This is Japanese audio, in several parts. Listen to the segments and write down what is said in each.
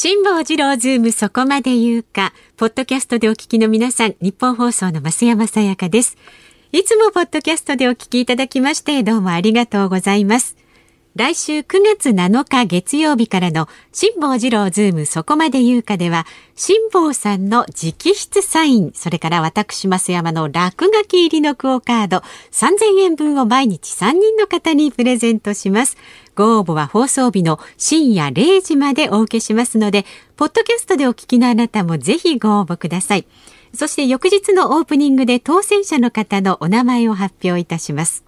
辛坊治郎ズームそこまで言うか、ポッドキャストでお聞きの皆さん、ニッポン放送の増山さやかです。いつもポッドキャストでお聞きいただきまして、どうもありがとうございます。来週9月7日月曜日からの辛坊治郎ズームそこまで言うかでは、辛坊さんの直筆サイン、それから私増山の落書き入りのクオカード3000円分を毎日3人の方にプレゼントします。ご応募は放送日の深夜0時までお受けしますので、ポッドキャストでお聞きのあなたもぜひご応募ください。そして翌日のオープニングで当選者の方のお名前を発表いたします。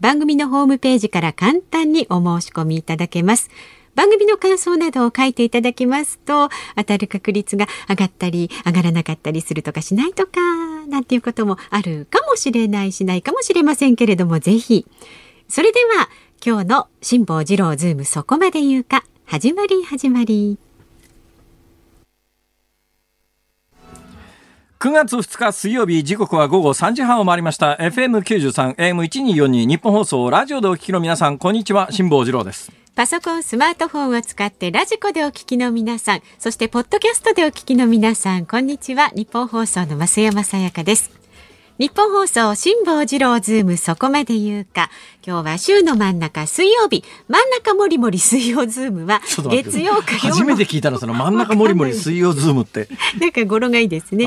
番組のホームページから簡単にお申し込みいただけます。番組の感想などを書いていただきますと当たる確率が上がったり上がらなかったりするとかしないとかなんていうこともあるかもしれないしないかもしれませんけれどもぜひそれでは今日の辛坊治郎ズームそこまで言うか。始まり始まり。9月2日水曜日時刻は午後3時半を回りました。FM93 AM1242 ニッポン放送ラジオでお聞きの皆さんこんにちは。辛坊治郎です。パソコンスマートフォンを使ってラジコでお聞きの皆さんそしてポッドキャストでお聞きの皆さんこんにちは。ニッポン放送の増山さやかですニッポン放送辛坊治郎ズームそこまで言うか。今日は週の真ん中水曜日。真ん中もりもり水曜ズームは月曜火曜初めて聞いたのその真ん中もりもり水曜ズームって。なんか語呂がいいですね。え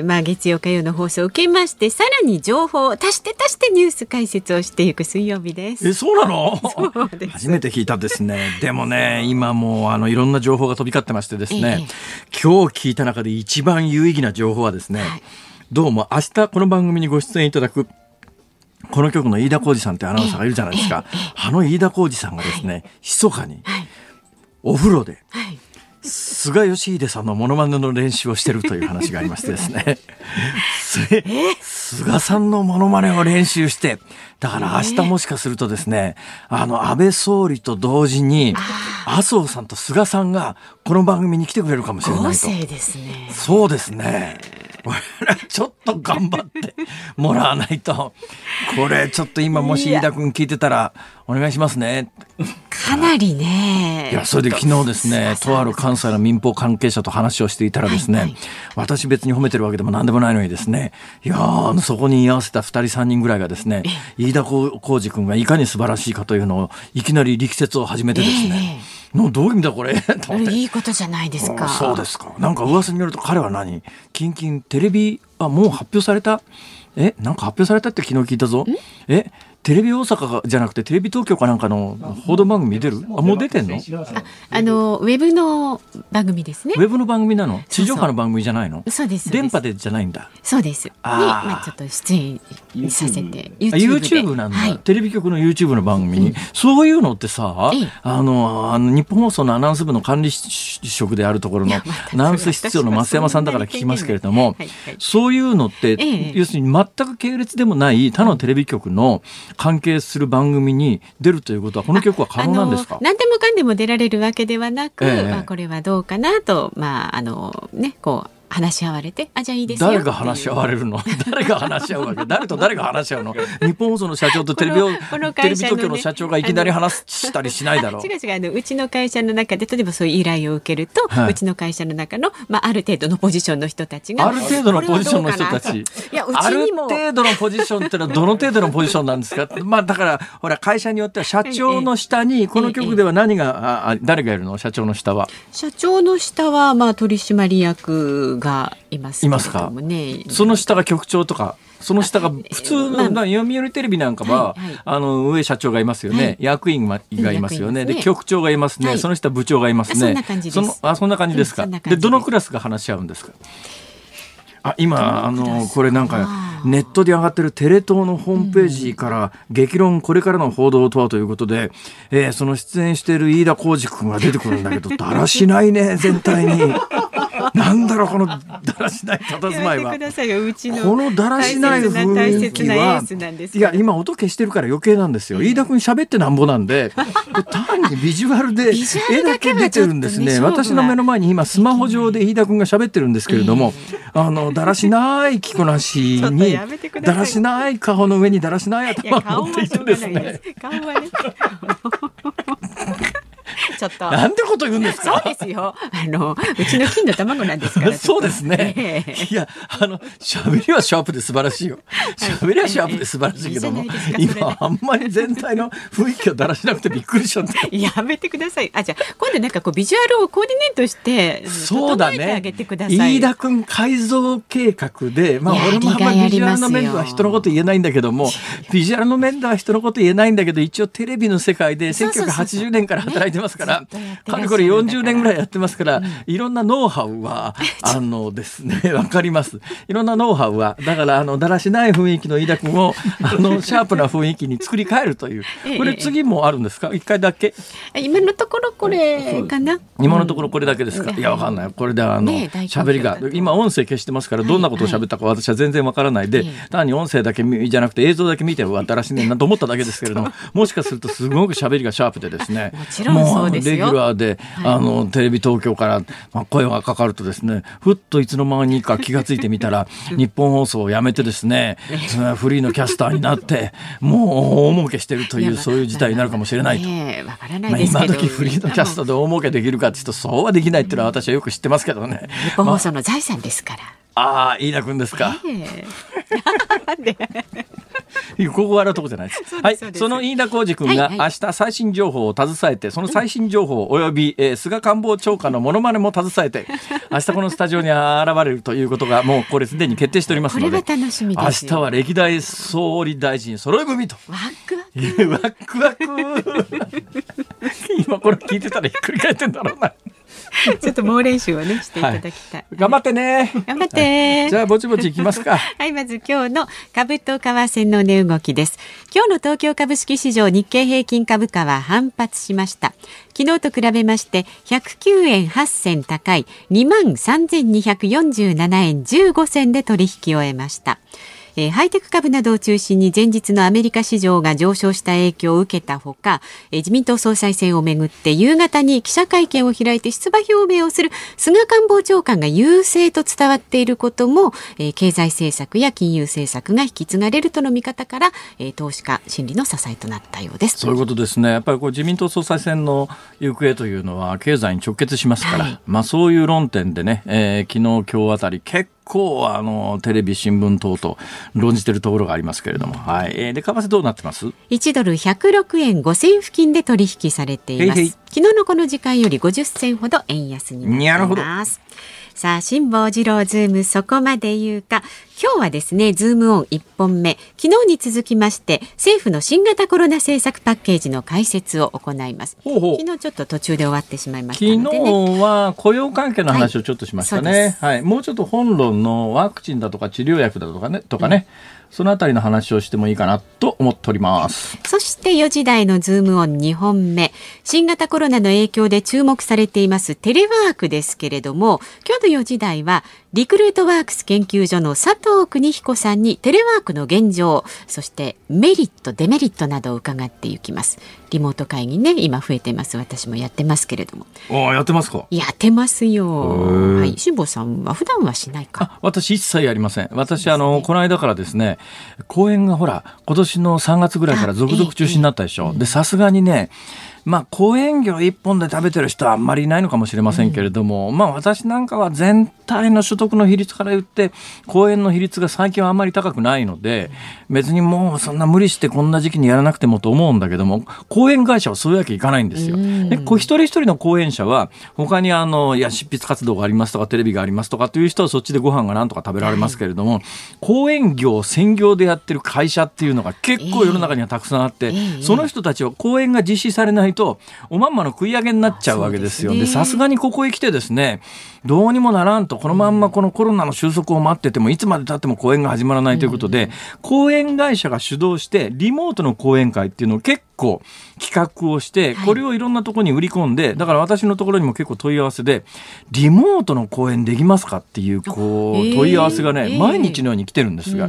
ー、まあ月曜火曜の放送を受けましてさらに情報を足して足してニュース解説をしていく水曜日です。えそうなの？初めて聞いたですね。でもね今もうあのいろんな情報が飛び交ってましてですね、えー、今日聞いた中で一番有意義な情報はですね、はいどうも明日この番組にご出演いただくこの局の飯田浩二さんってアナウンサーがいるじゃないですか。あの飯田浩二さんがですね、密かにお風呂で、菅義偉さんのモノマネの練習をしてるという話がありましてですね。菅さんのモノマネを練習して、だから明日もしかするとですね、あの安倍総理と同時に麻生さんと菅さんがこの番組に来てくれるかもしれないと。ですね。そうですね。ちょっと頑張ってもらわないと。これちょっと今もし飯田君聞いてたらお願いしますね。かなりね。いや、それで昨日ですね、とある関西の民放関係者と話をしていたらですね、はいはい、私別に褒めてるわけでも何でもないのにですね、いやそこに居合わせた2人3人ぐらいがですね、飯田浩二君がいかに素晴らしいかというのをいきなり力説を始めてですね、えー、のどういう意味だこれ？いいことじゃないですか。そうですか。なんか噂によると彼は何？キンキンテレビ、あ、もう発表された？え、なんか発表されたって昨日聞いたぞ。え、テレビ大阪じゃなくてテレビ東京かなんかの報道番組出る？あもう出てんの？あのウェブの番組ですね。ウェブの番組なの？地上波の番組じゃないの？そうです電波でじゃないんだ。そうです。あ、まあ、ちょっと出演させて YouTube, YouTube なんだ、はい、テレビ局の YouTube の番組に、うん、そういうのってさ、あのあの日本放送のアナウンス部の管理職であるところのアナウンス室長の増山さんだから聞きますけれども、はいはい、そういうのって、要するに全く系列でもない他のテレビ局の関係する番組に出るということはこの曲は可能なんですか？何でもかんでも出られるわけではなく、ええ、まあ、これはどうかなとまああのねこう話し合われてあじゃあいいです誰が話し合われるの？誰が話し合うわけ？誰と誰が話し合うの？日本放送の社長とテレビを、ね、テレビ東京の社長がいきなり話したりしないだろう。違う違う。あのうちの会社の中で例えばそういう依頼を受けると、はい、うちの会社の中の、まあ、ある程度のポジションの人たちがある程度のポジションの人たち。いやある程度のポジションってのはどの程度のポジションなんですか？まあだからほら会社によっては社長の下にこの局では何が、あ誰がいるの？社長の下は。社長の下はまあ取締役がいますいますか、その下が局長とかその下が普通の、まあ、読売テレビなんかは、はいはい、あの上社長がいますよね、はい、役員がいますよね、ね、で局長がいますね、はい、その下部長がいますね。そんな感じです。そあそんな感じですか、でどのクラスが話し合うんですか？あ今あのこれなんかネットで上がってるテレ東のホームページから激論これからの報道とはということで、えー、その出演している飯田浩司君が出てくるんだけどだらしないね全体に。なんだろうこのだらしない佇まいは。このだらしない雰囲気はいや今音消してるから余計なんですよ。飯田君喋ってなんぼなんで 単にビジュアルで絵だけ出てるんですね。私の目の前に今スマホ上で飯田君が喋ってるんですけれども、あのだらしない着こなしに だらしない顔の上にだらしない頭を持っていてですね。顔はね。ちょっと。なんてこと言うんですか？そうですよ。あのうちの金の卵なんですから。そうですね。えー、いやあの喋りはシャープで素晴らしいよ。喋りはシャープで素晴らしいけども、今あんまり全体の雰囲気をだらしなくてびっくりしちゃった。やめてください。あじゃ今度なんかこうビジュアルをコーディネートしてそうだね。飯田君改造計画で、まあ俺もあんまりビジュアルの面では人のこと言えないんだけども、ビジュアルの面では人のこと言えないんだけど、一応テレビの世界で1980年から働いてますから、かれこれ40年ぐらいやってますから、いろんなノウハウは、あのですね、わかります。いろんなノウハウは、だからあの、だらしない雰囲気の飯田君を、あの、シャープな雰囲気に作り変えるという。これ次もあるんですか？一回だけ？今のところこれかな？今のところこれだけですか、いや、わかんない。これであの、喋りが、今音声消してますから、どんなことを喋ったか私は全然わからないで、単に音声だけじゃなくて映像だけ見て、わ、だらしねえなと思っただけですけれども、もしかするとすごく喋りがシャープでですね、もちろんそうレギュラーで、あの、テレビ東京から、まあ、声がかかるとですね、ふっといつの間にか気が付いてみたら、日本放送を辞めてですね、フリーのキャスターになって、もう大儲けしてるという、そういう事態になるかもしれないと。まあ、今時フリーのキャスターで大儲けできるかっていうと、そうはできないっていうのは私はよく知ってますけどね。日本放送の財産ですから。ああ、飯田君ですか。えー、ここ笑うとこじゃないです。はい、その飯田浩二君が明日最新情報を携えて、その最新情報および、えー、菅官房長官のモノマネも携えて、明日このスタジオに現れるということがもうこれすでに決定しておりますので、楽しみ明日は歴代総理大臣揃い踏みと。ワクワク。ワクワク。今これ聞いてたらひっくり返ってんだろうな。ちょっと猛練習をねしていただきたい。はい、頑張ってね。頑張って、じゃあぼちぼちいきますか。はい、まず今日の株と為替の値動きです。今日の東京株式市場日経平均株価は反発しました。昨日と比べまして109円8銭高い2万3247円15銭で取引を終えました。えー、ハイテク株などを中心に前日のアメリカ市場が上昇した影響を受けたほか、えー、自民党総裁選をめぐって夕方に記者会見を開いて出馬表明をする菅官房長官が優勢と伝わっていることも、えー、経済政策や金融政策が引き継がれるとの見方から、えー、投資家心理の支えとなったようです。そういうことですね。やっぱりこう自民党総裁選の行方というのは経済に直結しますから、はい、まあそういう論点でね、えー、昨日今日あたり結構あのテレビ新聞等々論じてるところがありますけれども、はい、で為替どうなってます？1ドル106円5銭付近で取引されています。昨日のこの時間より50銭ほど円安になっていますさあ辛坊治郎ズームそこまで言うか。今日はですねズームオン1本目。昨日に続きまして政府の新型コロナ政策パッケージの解説を行います。昨日ちょっと途中で終わってしまいましたので、ね、昨日は雇用関係の話をちょっとしましたね、はい、はい、もうちょっと本論のワクチンだとか治療薬だとかねとかね、うんそのあたりの話をしてもいいかなと思っております。そして4時台のズームオン2本目。新型コロナの影響で注目されていますテレワークですけれども、今日の4時台はリクルートワークス研究所の佐藤邦彦さんにテレワークの現状そしてメリットデメリットなどを伺っていきます。リモート会議ね今増えてます。私もやってますけれども。あやってますか？やってますよ。はい。辛坊さんは普段はしないか？私一切やりません。私、ね、あのこの間からですね公演がほら今年の3月ぐらいから続々中止になったでしょ。でさすがにねまあ、公園魚一本で食べてる人はあんまりいないのかもしれませんけれども、うん、まあ、私なんかは全体の所得の比率から言って、公園の比率が最近はあんまり高くないので、別にもうそんな無理してこんな時期にやらなくてもと思うんだけども、公園会社はそういうわけいかないんですよ。で、こう一人一人の講演者は、他にあの、いや、執筆活動がありますとか、テレビがありますとかっていう人はそっちでご飯がなんとか食べられますけれども、はい、公園業、専業でやってる会社っていうのが結構世の中にはたくさんあって、その人たちは公演が実施されないとおまんまの食い上げになっちゃうわけですよ。でさすがにここへ来てですねどうにもならんとこのまんまこのコロナの収束を待っててもいつまでたっても公演が始まらないということで、講演会社が主導してリモートの講演会っていうのを結構企画をしてこれをいろんなところに売り込んでだから私のところにも結構問い合わせでリモートの講演できますかっていうこう問い合わせがね毎日のように来てるんですが。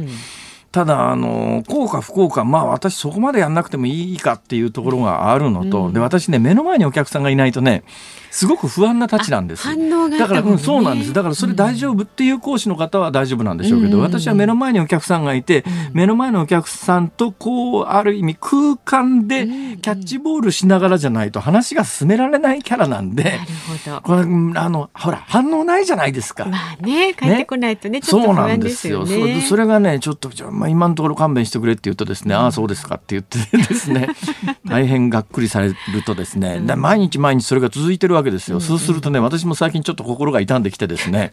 ただあの効果不効果まあ私そこまでやんなくてもいいかっていうところがあるのと、うん、で私ね目の前にお客さんがいないとねすごく不安なたちなんです。反応が、だから、うん、そうなんです。だからそれ大丈夫っていう講師の方は大丈夫なんでしょうけど、うん、私は目の前にお客さんがいて、うん、目の前のお客さんとこうある意味空間でキャッチボールしながらじゃないと話が進められないキャラなんで、これあのほら反応ないじゃないですか。まあね帰ってこないとね、ね、ちょっと不安ですよね。そうなんですよ。それがねちょっとまあ今のところ勘弁してくれって言うとですね、ああそうですかって言ってですね 大変がっくりされるとですね、毎日毎日それが続いてるわけですよ。そうするととね私も最近ちょっと心が痛んできてですね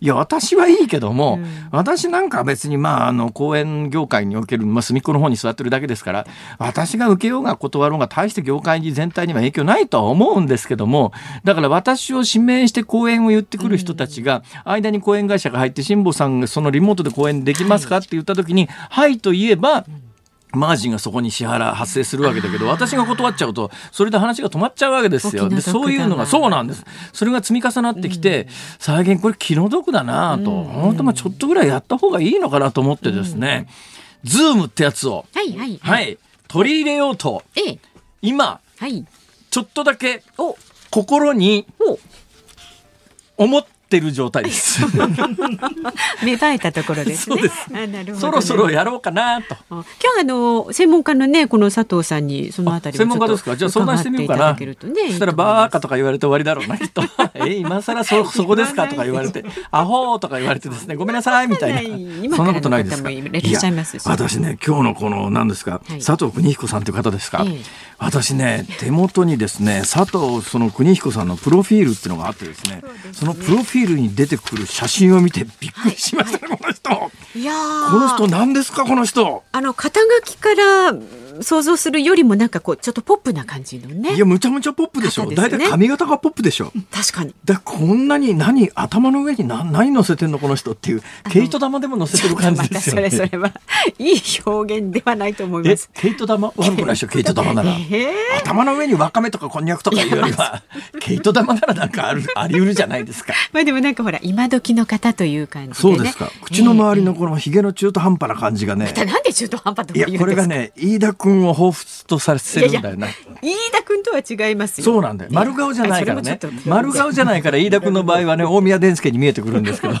いや私はいいけども、うん、私なんか別にまああの公園業界における、まあ、隅っこの方に座ってるだけですから私が受けようが断ろうが大して業界全体には影響ないとは思うんですけどもだから私を指名して講演を言ってくる人たちが、間に講演会社が入って辛坊さんがそのリモートで講演できますかって言った時に「はい」と言えば、マージンがそこに支払発生するわけだけど私が断っちゃうとそれで話が止まっちゃうわけですよ。でそういうのがそうなんです。それが積み重なってきて、うん、最近これ気の毒だなと、うん、本当まあちょっとぐらいやった方がいいのかなと思ってですね、うん、ズームってやつを、はいはい、はい、取り入れようと、ええ、今、はい、ちょっとだけ心に思ってってる状態です。芽生えたところですね。すあなるほど、ね、そろそろやろうかなと。今日あの専門家のねこの佐藤さんにそのあたり専門家ですか？じゃあ相談してみようかな。ね、そしたらバーカとか言われて終わりだろうなきっと。え今更そそこですかとか言われてアホとか言われてですねごめんなさいみたいな。そんなことないですか？い私ね今日のこの何ですか、はい、佐藤邦彦さんという方ですか？ええ、私ね手元にですね佐藤その邦彦さんのプロフィールっていうのがあってですね。そのプロフィールィールに出てくる写真を見てびっくりしました、はい、この人。いやこの人何ですかこの人。あの肩書きから想像するよりもなんかこうちょっとポップな感じのね。いやむちゃむちゃポップでしょ。大体、ね、髪型がポップでしょ。確かに。でこんなに何頭の上に何何乗せてんのこの人っていう毛糸玉でも乗せてる感じですよね。それそれはいい表現ではないと思います。毛糸玉？悪くないでしょ 毛糸玉なら。頭の上にわかめとかこんにゃくとかいうよりは毛糸玉ならなんかあるあり得るじゃないですか。まあでもなんかほら今時の方という感じで、ね、そうですか。口の周りのこのひげの中途半端な感じがね。なんで中途半端といやこれがね飯田君を彷彿とさせるんだよな。飯田君とは違いますそうなんだよ。丸顔じゃないからね。丸顔じゃないから飯田君の場合はね大宮伝助に見えてくるんですけど。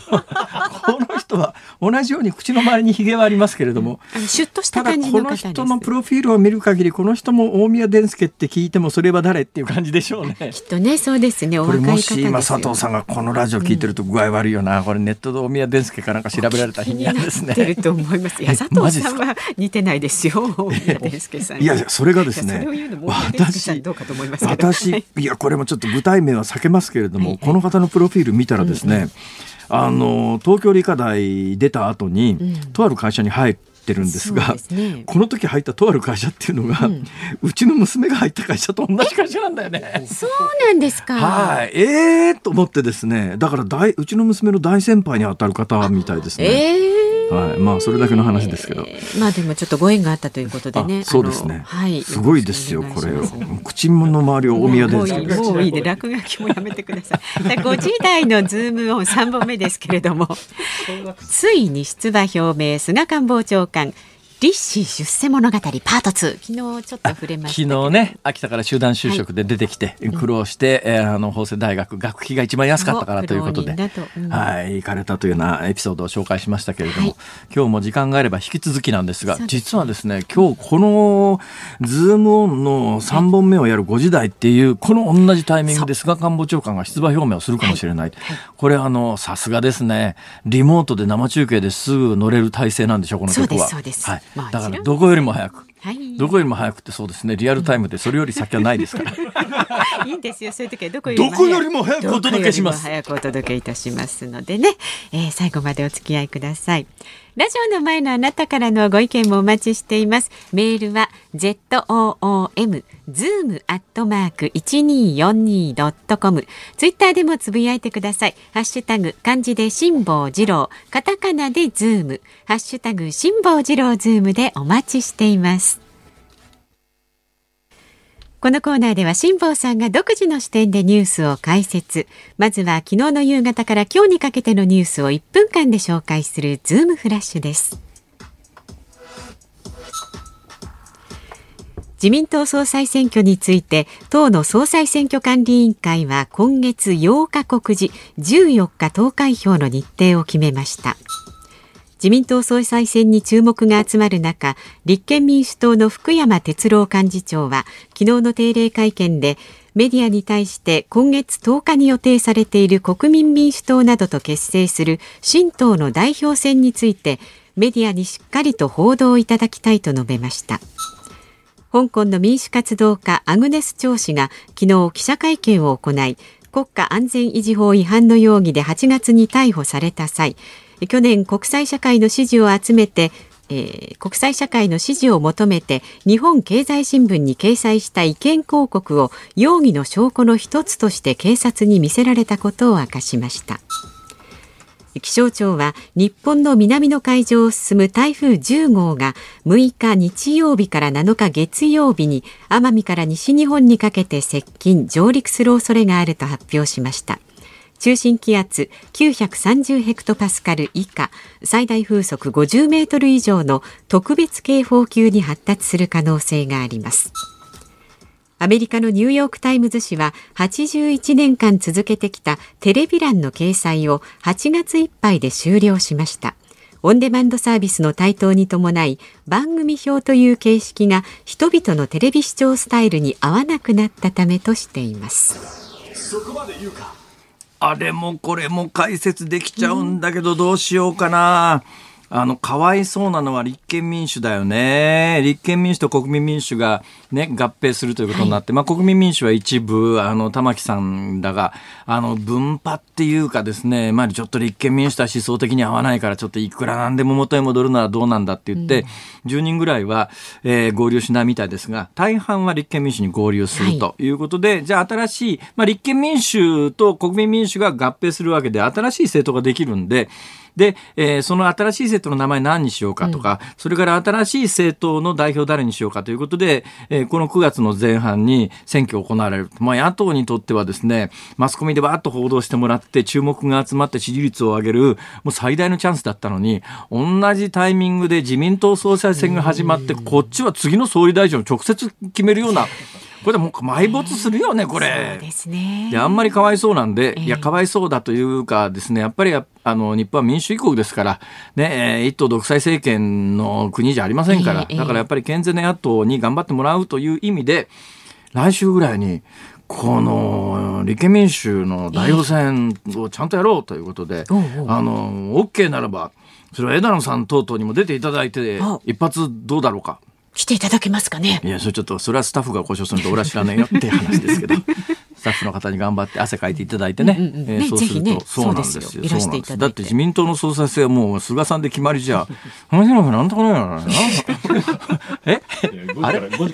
人は同じように口の周りにひげはありますけれども、シュッとした感じのこの人のプロフィールを見る限りこの人も大宮伝助って聞いてもそれは誰っていう感じでしょうね。きっとねそうですね。これもし今佐藤さんがこのラジオ聞いてると具合悪いよな。これネットで大宮伝助かなんか調べられた日にはですね。てると思います。いや佐藤さんは似てないですよ。大宮伝助さん。いやそれがですね。私私いやこれもちょっと具体名は避けますけれども、この方のプロフィール見たらですね。あの東京理科大出た後に、とある会社に入ってるんですが、ね、この時入ったとある会社っていうのが、うん、うちの娘が入った会社と同じ会社なんだよね。そうなんですか。はい、ええー、と思ってですね、だから大うちの娘の大先輩に当たる方みたいですね。えーはい、まあそれだけの話ですけど、えー、まあでもちょっとご縁があったということでね。そうですね。はい。すごいですよこれを。口の周りを大宮でもういいもういいで落書きもやめてください。5時台のズームオン3本目ですけれども、ついに出馬表明菅官房長官。立志出世物語パート2昨日ちょっと触れました昨日ね秋田から集団就職で出てきて、はい、苦労して、えー、あの法政大学学費が一番安かったからということで、うん、はい行かれたというようなエピソードを紹介しましたけれども、はい、今日も時間があれば引き続きなんですが実はですね今日このズームオンの3本目をやる5時台っていうこの同じタイミングで菅官房長官が出馬表明をするかもしれない、はい、これあのさすがですね。リモートで生中継ですぐ乗れる体制なんでしょうこの曲は。そうです。はいだからどこよりも早く。はい、どこよりも早くてそうですね。リアルタイムでそれより先はないです。からいいんですよそういう時はどこよりも早くお届けします。早くお届けいたしますのでね、えー、最後までお付き合いくださいラジオの前のあなたからのご意見もお待ちしています。メールは ZOOM zoom アットマーク一二四二ドットコムツイッターでもつぶやいてください。ハッシュタグ漢字で辛坊治郎。カタカナでズーム。ハッシュタグ辛坊治郎ズームでお待ちしています。このコーナーでは辛坊さんが独自の視点でニュースを解説。まずは昨日の夕方から今日にかけてのニュースを1分間で紹介するズームフラッシュです。自民党総裁選挙について党の総裁選挙管理委員会は今月8日告示14日投開票の日程を決めました。自民党総裁選に注目が集まる中立憲民主党の福山哲郎幹事長は昨日の定例会見でメディアに対して今月10日に予定されている国民民主党などと結成する新党の代表選についてメディアにしっかりと報道いただきたいと述べました。香港の民主活動家アグネス・チョウ氏が昨日記者会見を行い国家安全維持法違反の容疑で8月に逮捕された際去年国際社会の支持を集めてえー、国際社会の支持を求めて日本経済新聞に掲載した意見広告を容疑の証拠の一つとして警察に見せられたことを明かしました。気象庁は日本の南の海上を進む台風10号が6日日曜日から7日月曜日に奄美から西日本にかけて接近上陸する恐れがあると発表しました中心気圧930ヘクトパスカル以下最大風速50メートル以上の特別警報級に発達する可能性があります。アメリカのニューヨーク・タイムズ紙は81年間続けてきたテレビ欄の掲載を8月いっぱいで終了しました。オンデマンドサービスの台頭に伴い番組表という形式が人々のテレビ視聴スタイルに合わなくなったためとしています。そこまで言うか。あれもこれも解説できちゃうんだけどどうしようかな、うんあの、かわいそうなのは立憲民主だよね。立憲民主と国民民主がね、合併するということになって、はい、まあ国民民主は一部、あの、玉木さんだが、あの、分派っていうかですね、まあちょっと立憲民主とは思想的に合わないから、ちょっといくらなんでも元へ戻るのはどうなんだって言って、うん、10人ぐらいは、えー、合流しないみたいですが、大半は立憲民主に合流するとい。うことで、はい、じゃあ新しい、まあ立憲民主と国民民主が合併するわけで、新しい政党ができるんで、で、えー、その新しい政党の名前何にしようかとか、うん、それから新しい政党の代表誰にしようかということで、えー、この9月の前半に選挙行われる。まあ、野党にとってはですね、マスコミでバーッと報道してもらって注目が集まって支持率を上げる、もう最大のチャンスだったのに、同じタイミングで自民党総裁選が始まって、こっちは次の総理大臣を直接決めるような、これでもう埋没するよね、これ。そうですね。で、あんまりかわいそうなんで、えー、いや、かわいそうだというかですね、やっぱりあの、日本は民主主義国ですから、ね、一党独裁政権の国じゃありませんから、えー、だからやっぱり健全な野党に頑張ってもらうという意味で、来週ぐらいに、この立憲民主の代表選をちゃんとやろうということで、えー、あの、OK ならば、それは枝野さん等々にも出ていただいて、一発どうだろうか。来ていただけますかね。いや、それちょっと、それはスタッフが故障すると俺は知らないよって話ですけど。スタッフの方に頑張って汗かいていただいてね、うんうんうん。えー、そうすると、ね、そうなんですよ。そうなんですだって自民党の総裁選はもう菅さんで決まりじゃ面白くなんとかないな。え？あれ？そう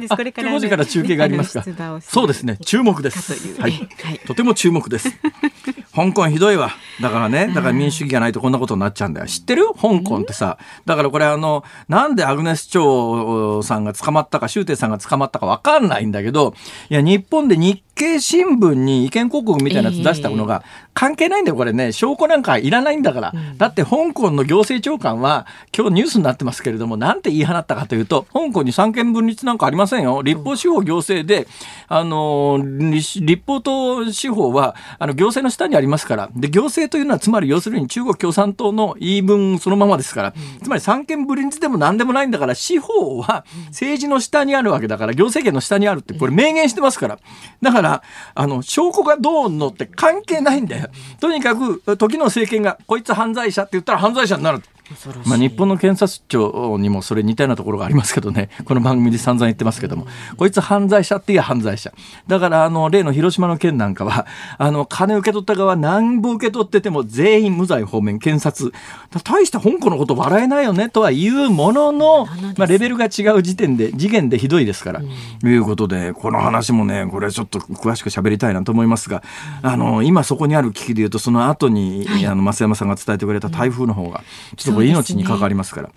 ですこれから5時から中継がありますか？そうです。ね。注目です。はい、はい、とても注目です。香港ひどいわ。だからねだから民主主義がないとこんなことになっちゃうんだよ。知ってる？香港ってさ。だからこれあのなんでアグネス・チョウさんが捕まったか周庭さんが捕まったかわかんないんだけどいや日本で日経新聞に意見広告みたいなやつ出したものが、関係ないんだよ、これね。証拠なんかいらないんだから。だって香港の行政長官は、今日ニュースになってますけれども、なんて言い放ったかというと、香港に三権分立なんかありませんよ。立法司法行政で、あの、立法と司法は、あの、行政の下にありますから。で、行政というのは、つまり要するに中国共産党の言い分そのままですから。つまり三権分立でも何でもないんだから、司法は政治の下にあるわけだから、行政権の下にあるって、これ明言してますから。だから、ら、あの、証拠がどうのって関係ないんだよ。とにかく、時の政権が、こいつ犯罪者って言ったら犯罪者になる。まあ、日本の検察庁にもそれ似たようなところがありますけどね、この番組で散々言ってますけども、こいつ犯罪者っていう犯罪者。だ。から、あの、例の広島の件なんかは、あの、金受け取った側何部受け取ってても全員無罪方面、検察。大した香港のこと笑えないよね。とは言うものの、まあ、レベルが違う時点で、次元でひどいですから、うん、いうことで、この話もね、これちょっと詳しく喋りたいなと思いますが、あの、今そこにある危機で言うと、その後に、はい、あの、増山さんが伝えてくれた台風の方が、ちょっとこれ命に関わりますから。ね、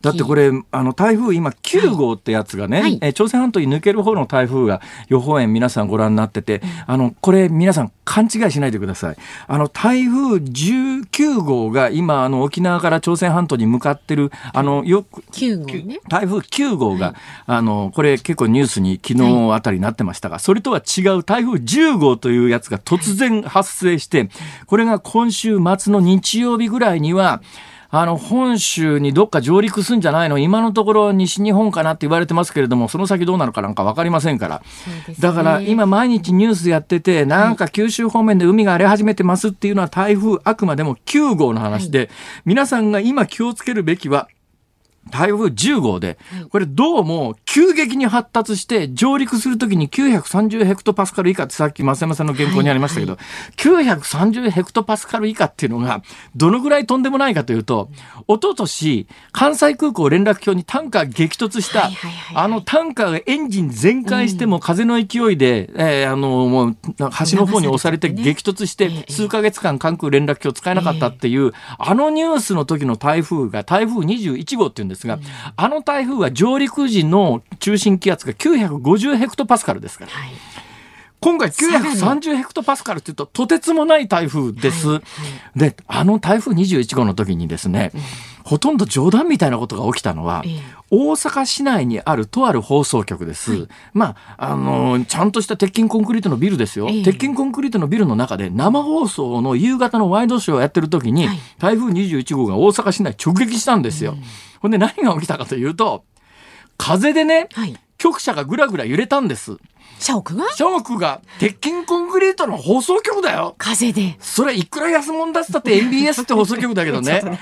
だってこれ、あの、台風今9号ってやつがね、はい、え朝鮮半島に抜ける方の台風が予報円皆さんご覧になってて、あの、これ皆さん勘違いしないでください。あの、台風19号が今、あの、沖縄から朝鮮半島に向かってる、あの、よく、9号ね。台風9号が、はい、あの、これ結構ニュースに昨日あたりになってましたが、はい、それとは違う台風10号というやつが突然発生して、これが今週末の日曜日ぐらいには、あの、本州にどっか上陸すんじゃないの？今のところ西日本かなって言われてますけれども、その先どうなるかなんか分かりませんから。ね、だから今毎日ニュースやってて、なんか九州方面で海が荒れ始めてますっていうのは台風あくまでも9号の話で、はい、皆さんが今気をつけるべきは、台風10号で、これどうも急激に発達して上陸するときに930ヘクトパスカル以下ってさっき増山さんの原稿にありましたけど、はい。はい、930ヘクトパスカル以下っていうのがどのぐらいとんでもないかというと、一昨年関西空港連絡橋にタンカー激突した、あのタンカーがエンジン全開しても風の勢いで、うん、えー、あの、もう橋の方に押されて激突して数ヶ月間関空連絡橋使えなかったっていう、あのニュースの時の台風が台風21号っていうんですが、あの台風は上陸時の中心気圧が950ヘクトパスカルですから。はい今回930ヘクトパスカルっていうととてつもない台風です。はいはい、で、あの台風21号の時にですね、うん、ほとんど冗談みたいなことが起きたのは、え大阪市内にあるとある放送局です。はい、まあ、あのちゃんとした鉄筋コンクリートのビルですよ、え鉄筋コンクリートのビルの中で生放送の夕方のワイドショーをやってる時に、台風21号が大阪市内直撃したんですよ。うん。ほんで何が起きたかというと、風でね、はい、局舎がぐらぐら揺れたんです。社屋が社屋が鉄筋コンクリートの放送局だよ。風で。それいくら安物出したって MBS って放送局だけどね。ね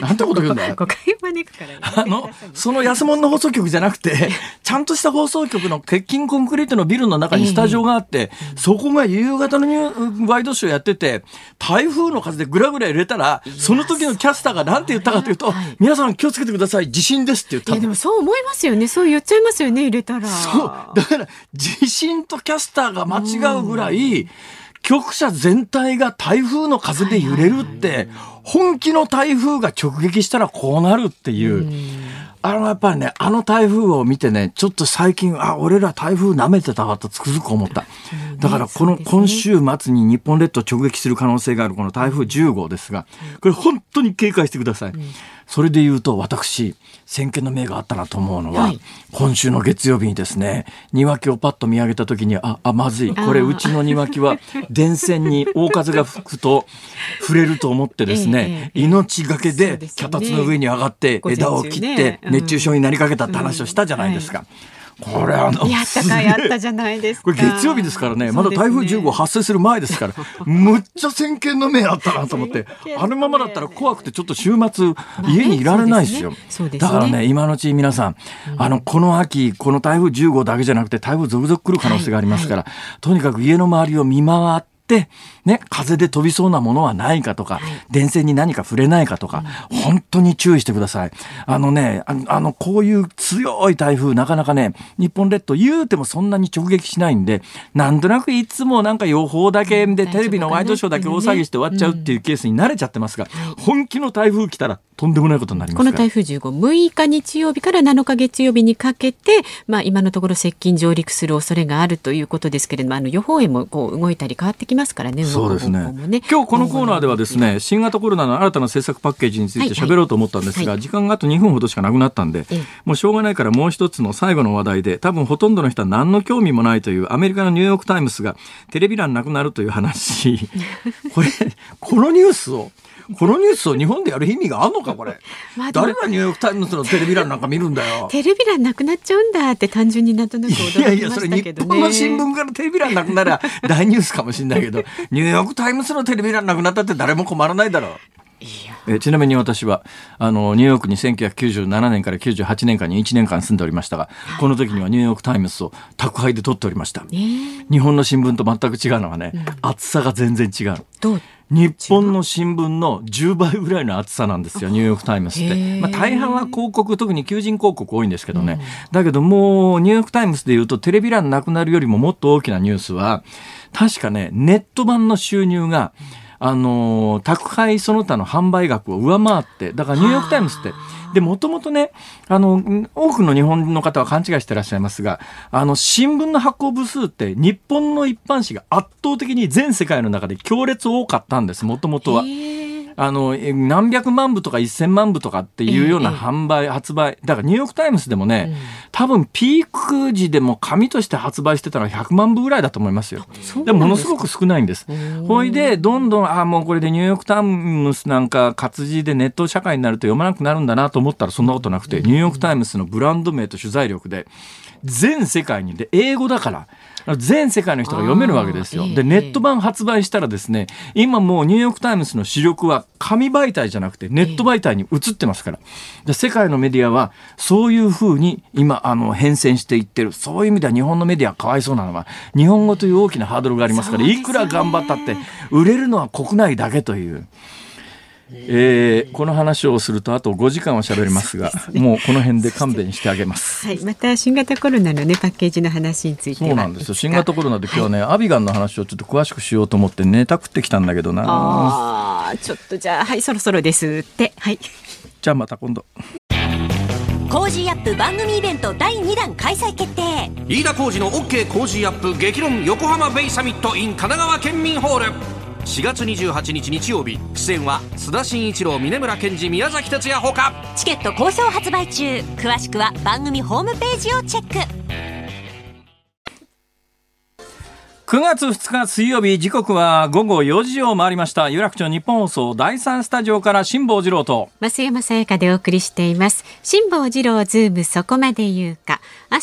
なんてこと言うんだ？よ。誤解招くから、ね、あの、その安物の放送局じゃなくて、ちゃんとした放送局の鉄筋コンクリートのビルの中にスタジオがあって、えー、そこが夕方のニュワイドショーやってて、台風の風でぐらぐら揺れたら、その時のキャスターが何て言ったかというと、はい、皆さん気をつけてください、地震ですって言ったいやでもそう思いますよね。そう言っちゃいますよね、入れたら。そう。ら地震とキャスターが間違うぐらい、局舎全体が台風の風で揺れるって、本気の台風が直撃したらこうなるっていう。あのやっぱりね、あの台風を見てね、ちょっと最近、あ、俺ら台風舐めてたわとつくづく思った。だからこの今週末に日本列島直撃する可能性があるこの台風10号ですが、これ本当に警戒してください。それで言うと私先見の明があったなと思うのは、はい、今週の月曜日にですね庭木をパッと見上げた時にああまずい。これうちの庭木は電線に大風が吹くと触れると思ってですね、ええ、命がけで脚立の上に上がって枝を切って熱中症になりかけたって話をしたじゃないですか。うんはいこれあのやったかやったじゃないですこれ月曜日ですからね。まだ台風10号発生する前ですから。むっちゃ先見の目あったなと思って。あのままだったら怖くてちょっと週末家にいられないですよ、だからね今のうち皆さん、あのこの秋この台風10号だけじゃなくて台風続々来る可能性がありますから、とにかく家の周りを見回って、ね、風で飛びそうなものはないかとか、はい、電線に何か触れないかとか、うん、本当に注意してください。あのね、あの、こういう強い台風、なかなかね、日本列島言うてもそんなに直撃しないんで、なんとなくいつもなんか予報だけで、テレビのワイドショーだけ大騒ぎして終わっちゃうっていうケースに慣れちゃってますが、本気の台風来たらとんでもないことになりますこの台風15、6日日曜日から7日月曜日にかけて、まあ今のところ接近上陸する恐れがあるということですけれども、あの予報円もこう動いたり変わってきますからね。そうですね。ね今日このコーナーではですね、新型コロナの新たな政策パッケージについて喋ろうと思ったんですが、はいはい、時間があと2分ほどしかなくなったんで、もうしょうがないからもう一つの最後の話題で、多分ほとんどの人は何の興味もないというアメリカのニューヨークタイムズがテレビ欄なくなるという話。これ、このニュースをこのニュースを日本でやる意味があるのかこれ、まあ、誰がニューヨーク・タイムズのテレビ欄なんか見るんだよ。テレビ欄なくなっちゃうんだって単純になんとなく驚きましたけど、ね、いやいやそれ日本の新聞からテレビ欄なくなら大ニュースかもしれないけどニューヨーク・タイムズのテレビ欄なくなったって誰も困らないだろうえちなみに私はあのニューヨークに1997年から98年間に1年間住んでおりましたが、はい、この時にはニューヨーク・タイムズを宅配で取っておりました、えー、日本の新聞と全く違うのはね、うん、厚さが全然違う日本の新聞の10倍ぐらいの厚さなんですよニューヨーク・タイムズって、まあ、大半は広告特に求人広告多いんですけどね、うん、だけどもうニューヨーク・タイムズでいうとテレビ欄なくなるよりももっと大きなニュースは確かねネット版の収入が、うんあの宅配その他の販売額を上回ってだからニューヨーク・タイムズってでもともとねあの多くの日本の方は勘違いしてらっしゃいますがあの新聞の発行部数って日本の一般紙が圧倒的に全世界の中で強烈多かったんですもともとは。あの、何百万部とか一千万部とかっていうような販売、発売。だからニューヨークタイムズでもね、多分ピーク時でも紙として発売してたのは100万部ぐらいだと思いますよ。でもものすごく少ないんです。ほいで、どんどん、あもうこれでニューヨークタイムズなんか活字でネット社会になると読まなくなるんだなと思ったらそんなことなくて、ニューヨークタイムズのブランド名と取材力で、全世界にで英語だから全世界の人が読めるわけですよ。でネット版発売したらですね今もうニューヨーク・タイムズの主力は紙媒体じゃなくてネット媒体に移ってますからで世界のメディアはそういうふうに今あの変遷していってるそういう意味では日本のメディアかわいそうなのは日本語という大きなハードルがありますからいくら頑張ったって売れるのは国内だけという。えー、この話をするとあと5時間は喋りますが、ね、もうこの辺で勘弁してあげます。はい、また新型コロナのねパッケージの話についてそうなんですよ。新型コロナで今日はね、はい、アビガンの話をちょっと詳しくしようと思ってネタ食ってきたんだけどな。ああ、ちょっとじゃあはいそろそろですってはい。じゃあまた今度。 Cozy Up 番組イベント第2弾開催決定飯田浩司の OK コージーアップ激論横浜ベイサミット in 神奈川県民ホール4月28日日曜日。出演は須田慎一郎峯村健司宮崎哲也ほか。チケット好評発売中。詳しくは番組ホームページをチェック。9月2日水曜日時刻は午後4時を回りました。有楽町日本放送第3スタジオから辛坊治郎と。増山さやかでお送りしています。辛坊治郎ズームそこまで言うか。明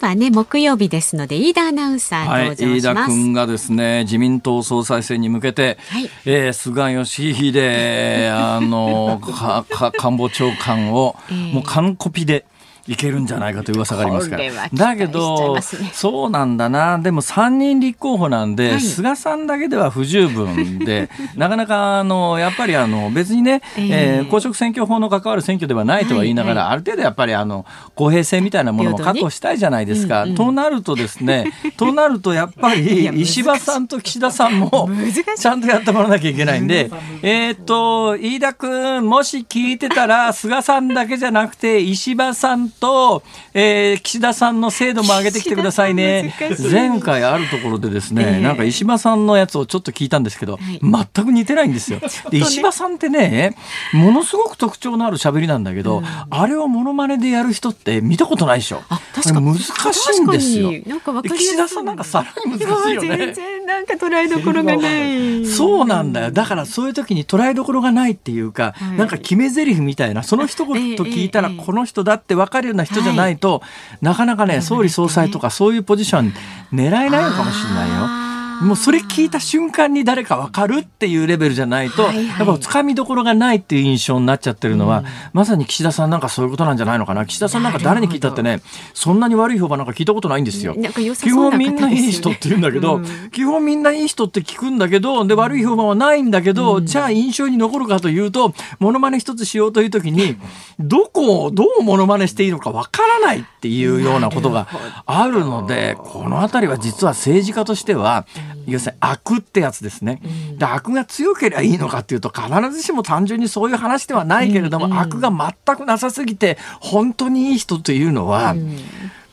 日はね木曜日ですので飯田アナウンサー登場します、はい、飯田君がですね自民党総裁選に向けて、はい、えー、菅義偉あのかか官房長官を、えー、もう完コピでいけるんじゃないかという噂がありますから。だけど、そうなんだな。でも3人立候補なんで、はい、菅さんだけでは不十分で、なかなか、あの、やっぱりあの、別にね、えー、えー、公職選挙法の関わる選挙ではないとは言いながら、ある程度やっぱりあの、公平性みたいなものも確保したいじゃないですか。となるとですね、となるとやっぱり、石破さんと岸田さんも、ちゃんとやってもらわなきゃいけないんで、えっと、飯田君、もし聞いてたら、菅さんだけじゃなくて、石破さんと、えー、岸田さんの精度も上げてきてくださいね。前回あるところでですね、えー、なんか石破さんのやつをちょっと聞いたんですけど、はい、全く似てないんですよ。で、石破さんってね、ものすごく特徴のある喋りなんだけど、うん、あれをモノマネでやる人って見たことないでしょ。あ、確か難しいんですよ。なんか岸田さんなんかさらに難しいよね。なんか捉えどころがない。そうなんだよ。だからそういう時に捉えどころがないっていうか、はい、なんか決め台詞みたいな、その一言聞いたらこの人だって分かるような人じゃないと、なかなかね、総理総裁とかそういうポジション狙えないのかもしれないよ。もうそれ聞いた瞬間に誰かわかるっていうレベルじゃないと、はいはい、やっぱつかみどころがないっていう印象になっちゃってるのは、うん、まさに岸田さんなんかそういうことなんじゃないのかな？岸田さんなんか誰に聞いたってねそんなに悪い評判なんか聞いたことないんですよ。基本みんないい人って言うんだけど、うん、基本みんないい人って聞くんだけどで悪い評判はないんだけど、うん、じゃあ印象に残るかというとモノマネ一つしようという時にどこをどうモノマネしていいのかわからないっていうようなことがあるのでこの辺りは実は政治家としては要するに悪ってやつですね。で悪が強ければいいのかっていうと必ずしも単純にそういう話ではないけれども、悪が全くなさすぎて本当にいい人というのは、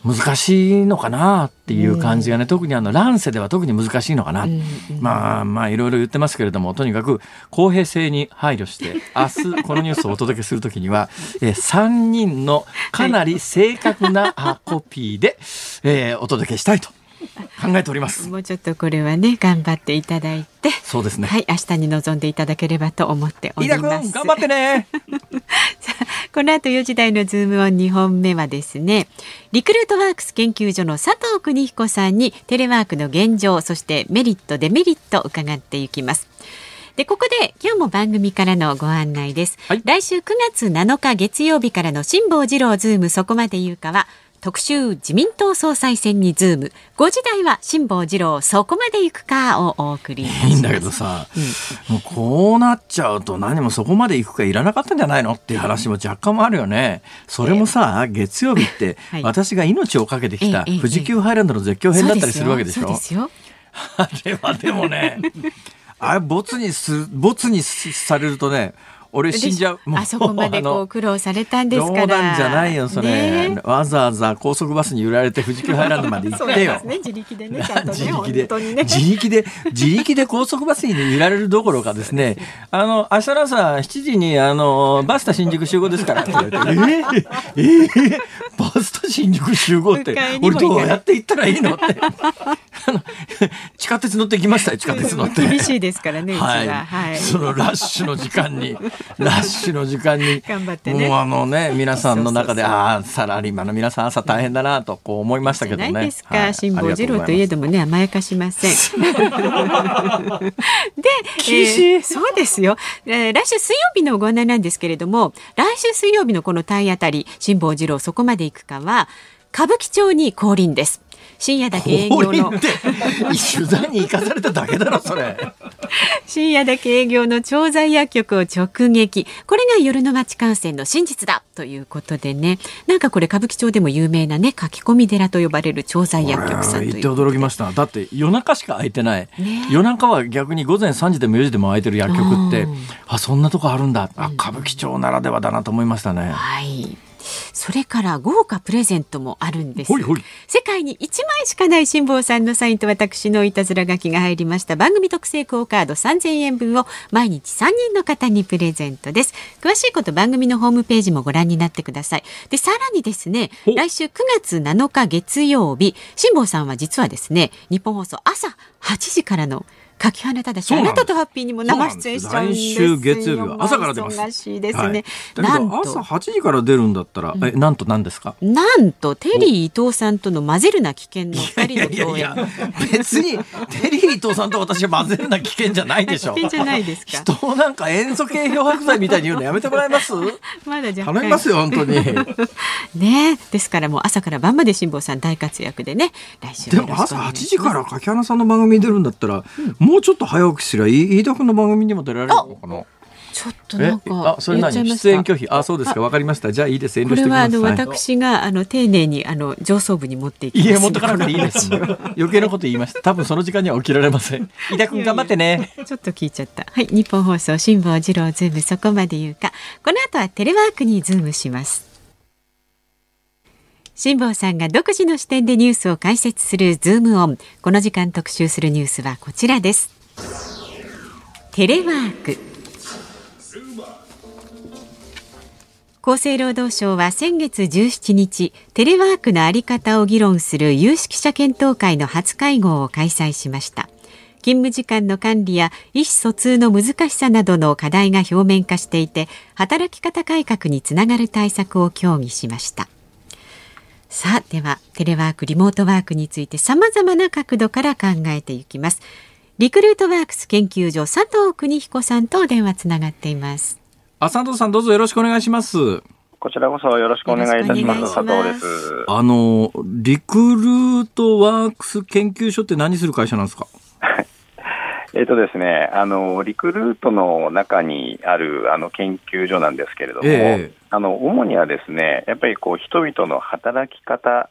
難しいのかなっていう感じがね、特にあの乱世では特に難しいのかな、まあまあいろいろ言ってますけれどもとにかく公平性に配慮して 明日このニュースをお届けするときには、えー、3人のかなり正確なコピーで、えー、お届けしたいと考えております。もうちょっとこれはね頑張っていただいて。そうですね。はい明日に臨んでいただければと思っております。頑張ってね。この後4時台のズームオン2本目はですねリクルートワークス研究所の佐藤邦彦さんにテレワークの現状そしてメリットデメリットを伺っていきます。でここで今日も番組からのご案内です、はい、来週9月7日月曜日からの辛坊治郎ズームそこまで言うかは特集自民党総裁選にズーム。5時台は辛坊治郎そこまで行くかをお送りいいんだけどさ、うん、もうこうなっちゃうと何もそこまで行くかいらなかったんじゃないのっていう話も若干もあるよね。それもさ、えー、月曜日って私が命をかけてきた富士急ハイランドの絶叫編だったりするわけでしょ、あれはでもねあれ、ボツにす、ボツにされるとね、俺死んじゃう。あそこまでこう苦労されたんですから。冗談じゃないよ、それ、ね。わざわざ高速バスに揺られて富士急ハイランドまで行ってよ。ね、自力でね、ちゃんとね、自力で、ね、自力で、自力で高速バスに揺られるどころかですね、あの、明日の朝7時に、あの、バスタ新宿集合ですからって言われて、えー、えー、バスタ新宿集合って、俺どうやって行ったらいいのって。地下鉄乗ってきましたよ、地下鉄乗って。厳しいですからね、はい。はい、そのラッシュの時間に。ラッシュの時間に頑張ってね。もうあのね皆さんの中でああサラリーマンの皆さん朝大変だなとこう思いましたけどね。ないですか、はい、辛坊治郎といえどもね甘やかしません。で、えー、そうですよ、えー、来週水曜日のご案内なんですけれども来週水曜日のこの体当たり辛坊治郎そこまで行くかは歌舞伎町に降臨です。深夜だけ営業の。取材に行かされただけだろそれ。深夜だけ営業の調剤薬局を直撃。これが夜の街観戦の真実だということでね。なんかこれ歌舞伎町でも有名なね書き込み寺と呼ばれる調剤薬局さんという。って驚きましただって夜中しか空いてない、ね、夜中は逆に午前3時でも4時でも空いてる薬局ってあそんなとこあるんだあ歌舞伎町ならではだなと思いましたね。はいそれから豪華プレゼントもあるんです。世界に1枚しかない辛坊さんのサインと私のいたずら書きが入りました。番組特製クオカード3000円分を毎日3人の方にプレゼントです。詳しいこと番組のホームページもご覧になってください。でさらにですね来週9月7日月曜日辛坊さんは実はですね日本放送朝8時からの柿花ただしあなたとハッピーにも生出演しちゃうんですよ。来週月曜日は朝から出ます。忙しいですね。はい、なんと朝8時から出るんだったら、えなんと何ですか？なんとテリー伊藤さんとの混ぜるな危険の二人の共演。別にテリー伊藤さんと私は混ぜるな危険じゃないでしょ。危険じゃないですか。人をなんか塩素系漂白剤みたいに言うのやめてもらえます？まだじゃ頼みますよ本当に。ねですからもう朝から晩まで辛坊さん大活躍でね来週でも朝8時から柿花さんの番組に出るんだったら、うん、もうちょっと早起きすりゃ飯田君の番組にも出られるのかな？ちょっとなんかあそれ何？出演拒否？あそうですか。わかりました。じゃあいいです。遠慮してこれはあの私があの丁寧にあの上層部に持っていきます。いや持ってかなくていいです 余計なこと言いました。多分その時間には起きられません。飯田君頑張ってね。ちょっと聞いちゃった。はいニッポン放送辛坊治郎ズームそこまで言うか。この後はテレワークにズームします辛坊さんが独自の視点でニュースを解説するズームオン。この時間特集するニュースはこちらです。テレワーク。厚生労働省は先月17日テレワークのあり方を議論する有識者検討会の初会合を開催しました。勤務時間の管理や意思疎通の難しさなどの課題が表面化していて働き方改革につながる対策を協議しました。さあではテレワークリモートワークについて様々な角度から考えていきますリクルートワークス研究所佐藤邦彦さんと電話つながっていますあ佐藤さんどうぞよろしくお願いしますこちらこそよろしくお願いいたします。佐藤です。あの、リクルートワークス研究所って何する会社なんですか？えっとですね、あの、リクルートの中にあるあの研究所なんですけれども、ええ、あの主にはですね、やっぱりこう人々の働き方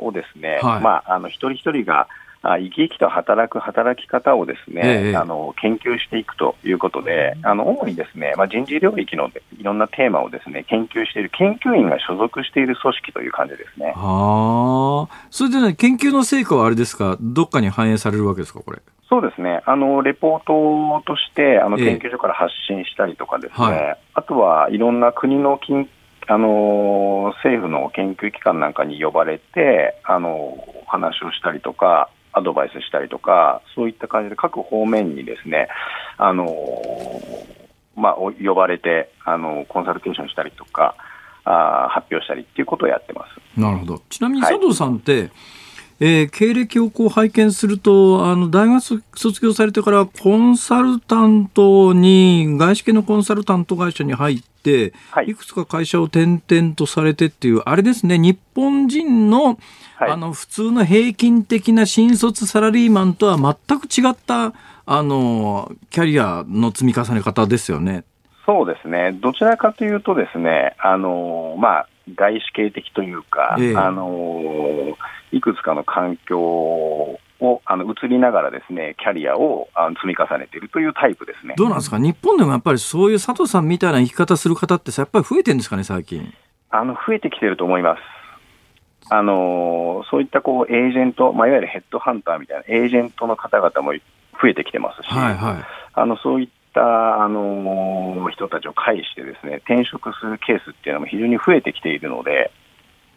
をですね、はい、まあ、あの一人一人があ生き生きと働く働き方をですね、ええ、あの研究していくということで、あの主にですね、まあ、人事領域のいろんなテーマをですね研究している研究員が所属している組織という感じですね。あ。それで、ね、研究の成果はあれですか、どっかに反映されるわけですか、これ？そうですね、あのレポートとしてあの研究所から発信したりとかですね、えはい、あとはいろんな国の近あの政府の研究機関なんかに呼ばれてあの話をしたりとか、アドバイスしたりとか、そういった感じで各方面にですね、あのまあ、呼ばれてあのコンサルテーションしたりとか、あ発表したりっていうことをやってます。なるほど。ちなみに佐藤さんって、はいえー、経歴をこう拝見すると、あの、大学卒業されてからコンサルタントに、外資系のコンサルタント会社に入って、はい、いくつか会社を転々とされてっていう、あれですね、日本人の、はい、あの、普通の平均的な新卒サラリーマンとは全く違った、あの、キャリアの積み重ね方ですよね。そうですね。どちらかというとですね、あの、まあ、外資系的というか、ええ、あの、いくつかの環境をあの移りながらですねキャリアをあの積み重ねているというタイプですね。どうなんですか、日本でもやっぱりそういう佐藤さんみたいな生き方する方ってやっぱり増えてるんですかね、最近？あの増えてきてると思います。あのそういったこうエージェント、まあ、いわゆるヘッドハンターみたいなエージェントの方々も増えてきてますし、はいはい、あのそういったあの人たちを介してですね転職するケースっていうのも非常に増えてきているので、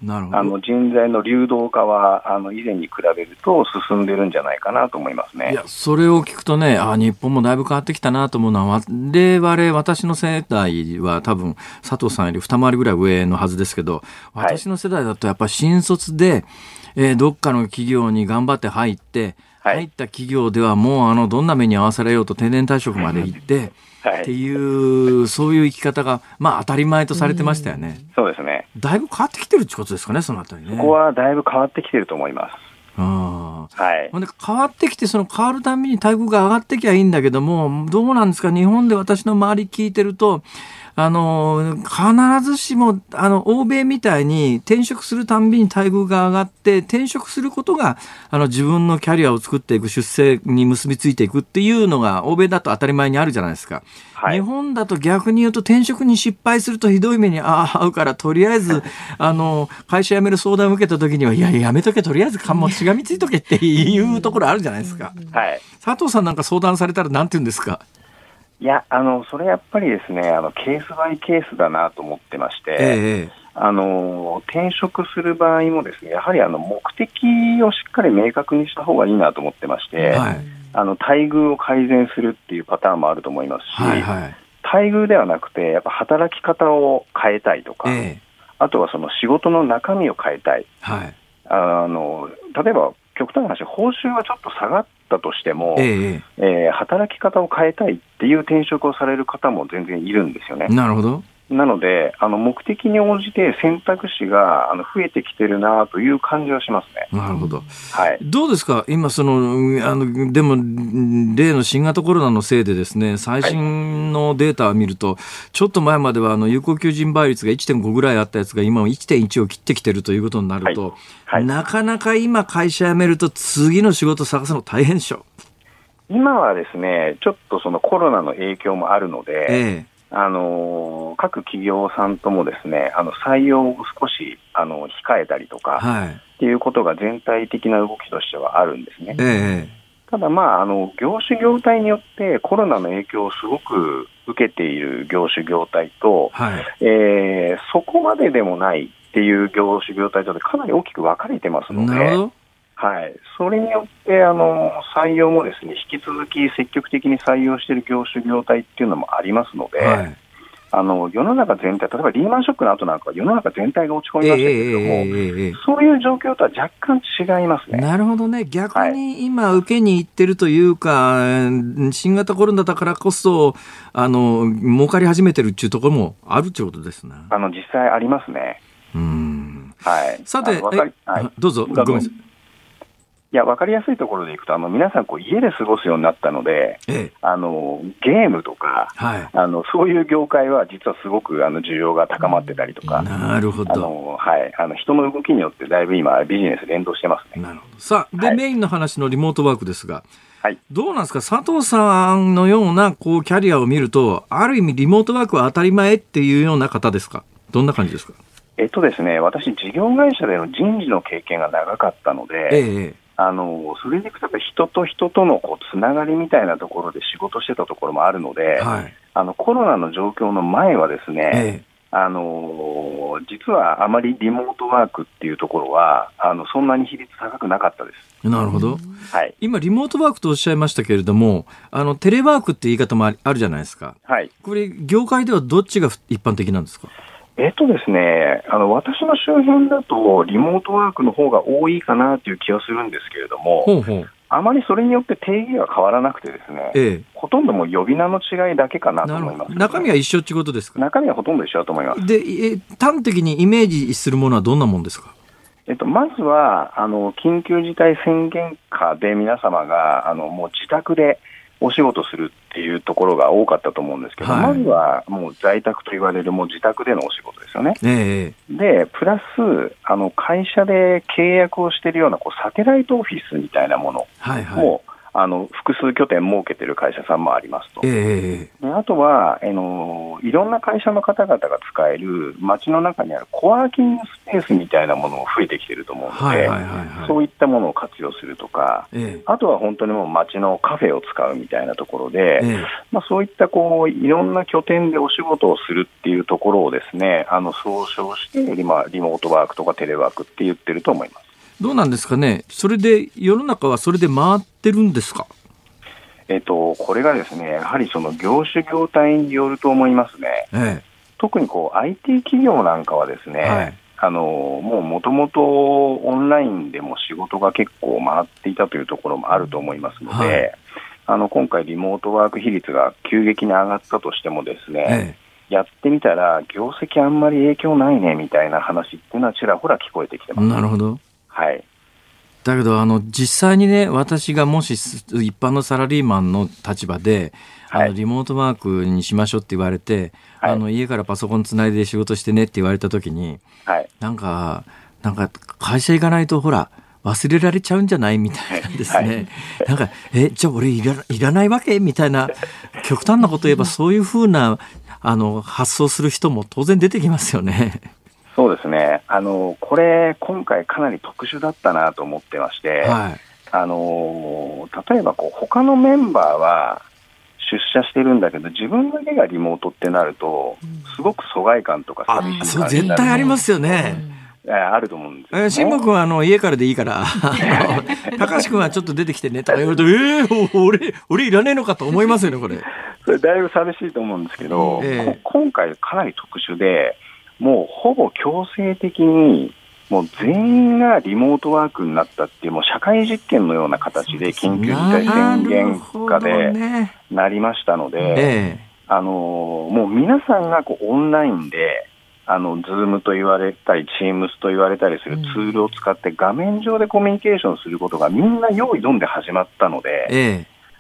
なるほど。あの人材の流動化はあの以前に比べると進んでるんじゃないかなと思いますね。いやそれを聞くとねあ日本もだいぶ変わってきたなと思うのは我々私の世代は多分佐藤さんより二回りぐらい上のはずですけど私の世代だとやっぱり新卒で、えー、どっかの企業に頑張って入って入った企業ではもうあのどんな目に遭わされようと定年退職まで行って。っていう、そういう生き方が、まあ当たり前とされてましたよね。そうですね。だいぶ変わってきてるってことですかね、そのあたりね。ここはだいぶ変わってきてると思います。あはい、変わってきてその変わるたびに待遇が上がってきゃいいんだけどもどうなんですか？日本で私の周り聞いてるとあの、必ずしも、あの、欧米みたいに転職するたんびに待遇が上がって、転職することが、あの、自分のキャリアを作っていく、出世に結びついていくっていうのが、欧米だと当たり前にあるじゃないですか。はい、日本だと逆に言うと転職に失敗するとひどい目に遭うからとりあえず あの会社辞める相談を受けた時にはいややめとけとりあえずかもしがみついとけっていうところあるじゃないですか、はい、佐藤さんなんか相談されたら何て言うんですか？いや、あの、それやっぱりですね、あの、ケースバイケースだなと思ってまして、ええ、あの、転職する場合もですね、やはりあの、目的をしっかり明確にした方がいいなと思ってまして、はい、あの、待遇を改善するっていうパターンもあると思いますし、はいはい、待遇ではなくて、やっぱ働き方を変えたいとか、え、あとはその仕事の中身を変えたい。はい、あの、例えば、極端な話、報酬はちょっと下がったとしても、えええー、働き方を変えたいっていう転職をされる方も全然いるんですよね。なるほどなので、あの目的に応じて選択肢があの増えてきてるなという感じはしますね。なるほど。はい。どうですか？今その、あの、でも、例の新型コロナのせいでですね、最新のデータを見ると、はい、ちょっと前まではあの有効求人倍率が1.5ぐらいあったやつが今は1.1を切ってきてるということになると、はいはい、なかなか今会社辞めると次の仕事探すの大変でしょ。今はですね、ちょっとそのコロナの影響もあるので、ええあの各企業さんともですねあの採用を少しあの控えたりとか、はい、っていうことが全体的な動きとしてはあるんですね。えただ、まああの、業種業態によってコロナの影響をすごく受けている業種業態と、はい、えー、そこまででもないっていう業種業態とでかなり大きく分かれてますので。はい、それによってあの採用もですね引き続き積極的に採用している業種業態っていうのもありますので、はい、あの世の中全体、例えばリーマンショックの後なんかは世の中全体が落ち込みましたけれども、えーえー、そういう状況とは若干違いますね。なるほどね、逆に今、受けに行ってるというか、はい、新型コロナだからこそ、あの儲かり始めてるっていうところもあるってことですね。あの実際ありますね。うん。はい、さて、はい、どうぞ、ごめんなさい。いや、分かりやすいところでいくと、あの皆さんこう、家で過ごすようになったので、ええ、あのゲームとか、はい、あの、そういう業界は実はすごくあの需要が高まってたりとか、なるほど。あの、はい、あの人の動きによって、だいぶ今、ビジネス連動してますね。なるほど。さあ、で、はい、メインの話のリモートワークですが、はい、どうなんですか、佐藤さんのようなこうキャリアを見ると、ある意味、リモートワークは当たり前っていうような方ですか、どんな感じですか？えっとですね、私、事業会社での人事の経験が長かったので、ええ、あのそれでいくと、人と人とのこうつながりみたいなところで仕事してたところもあるので、はい、あのコロナの状況の前はですね、ええ。あの実はあまりリモートワークっていうところはあのそんなに比率高くなかったです。なるほど、はい、今リモートワークとおっしゃいましたけれどもあのテレワークって言い方もあるじゃないですか、はい、これ業界ではどっちが一般的なんですか？えっとですね、あの私の周辺だと、リモートワークの方が多いかなという気はするんですけれども、ほうほう。あまりそれによって定義が変わらなくて、ですね、ええ、ほとんどもう呼び名の違いだけかなと思います、ね、中身は一緒ってことですか？中身はほとんど一緒だと思います。でえ端的にイメージするものはどんなもんですか？えっと、まずはあの緊急事態宣言下で皆様があのもう自宅で、お仕事するっていうところが多かったと思うんですけど、はい、まずはもう在宅と言われるもう自宅でのお仕事ですよね。えー、で、プラス、あの会社で契約をしているようなこうサテライトオフィスみたいなものを、はいはいあの複数拠点設けてる会社さんもありますと、えー、あとはあの、いろんな会社の方々が使える街の中にあるコワーキングスペースみたいなものも増えてきてると思うので、そういったものを活用するとか、えー、あとは本当にもう街のカフェを使うみたいなところで、えー、まあ、そういったこういろんな拠点でお仕事をするっていうところをですねあの総称して今、リモートワークとかテレワークって言ってると思います。どうなんですかね、それで世の中はそれで回ってるんですか？えっと、これがですね、やはりその業種業態によると思いますね。ええ、特にこう IT 企業なんかはですね、はい、あのもうもともとオンラインでも仕事が結構回っていたというところもあると思いますので、はい、あの今回、リモートワーク比率が急激に上がったとしてもですね、ええ、やってみたら、業績あんまり影響ないねみたいな話っていうのはちらほら聞こえてきてます。なるほどはい。だけど、あの、実際にね、私がもし一般のサラリーマンの立場で、あのリモートワークにしましょうって言われて、はい、あの家からパソコンつないで仕事してねって言われた時に、はい、なんか、なんか会社行かないとほら、忘れられちゃうんじゃないみたいなですね。はい、なんか、え、じゃあ俺いらいらないわけみたいな、極端なこと言えば そういうふうな、あの、発想する人も当然出てきますよね。そうですね、あのこれ、今回かなり特殊だったなと思ってまして、はい、あの例えばこう他のメンバーは出社してるんだけど、自分だけがリモートってなると、すごく疎外感とか寂しい感じ絶対ありますよね。あると思うんです、ね。慎吾君はあの家からでいいから、高橋君はちょっと出てきてねとか言われると、ええー、俺、俺いらねえのかと思いますよね、これ。それだいぶ寂しいと思うんですけど、えー、今回かなり特殊で、もうほぼ強制的に、もう全員がリモートワークになったっていう、もう社会実験のような形で緊急事態宣言下でなりましたので、あのもう皆さんがこうオンラインで、あの、ズームと言われたり、チームスと言われたりするツールを使って画面上でコミュニケーションすることがみんなよーいドンで始まったので、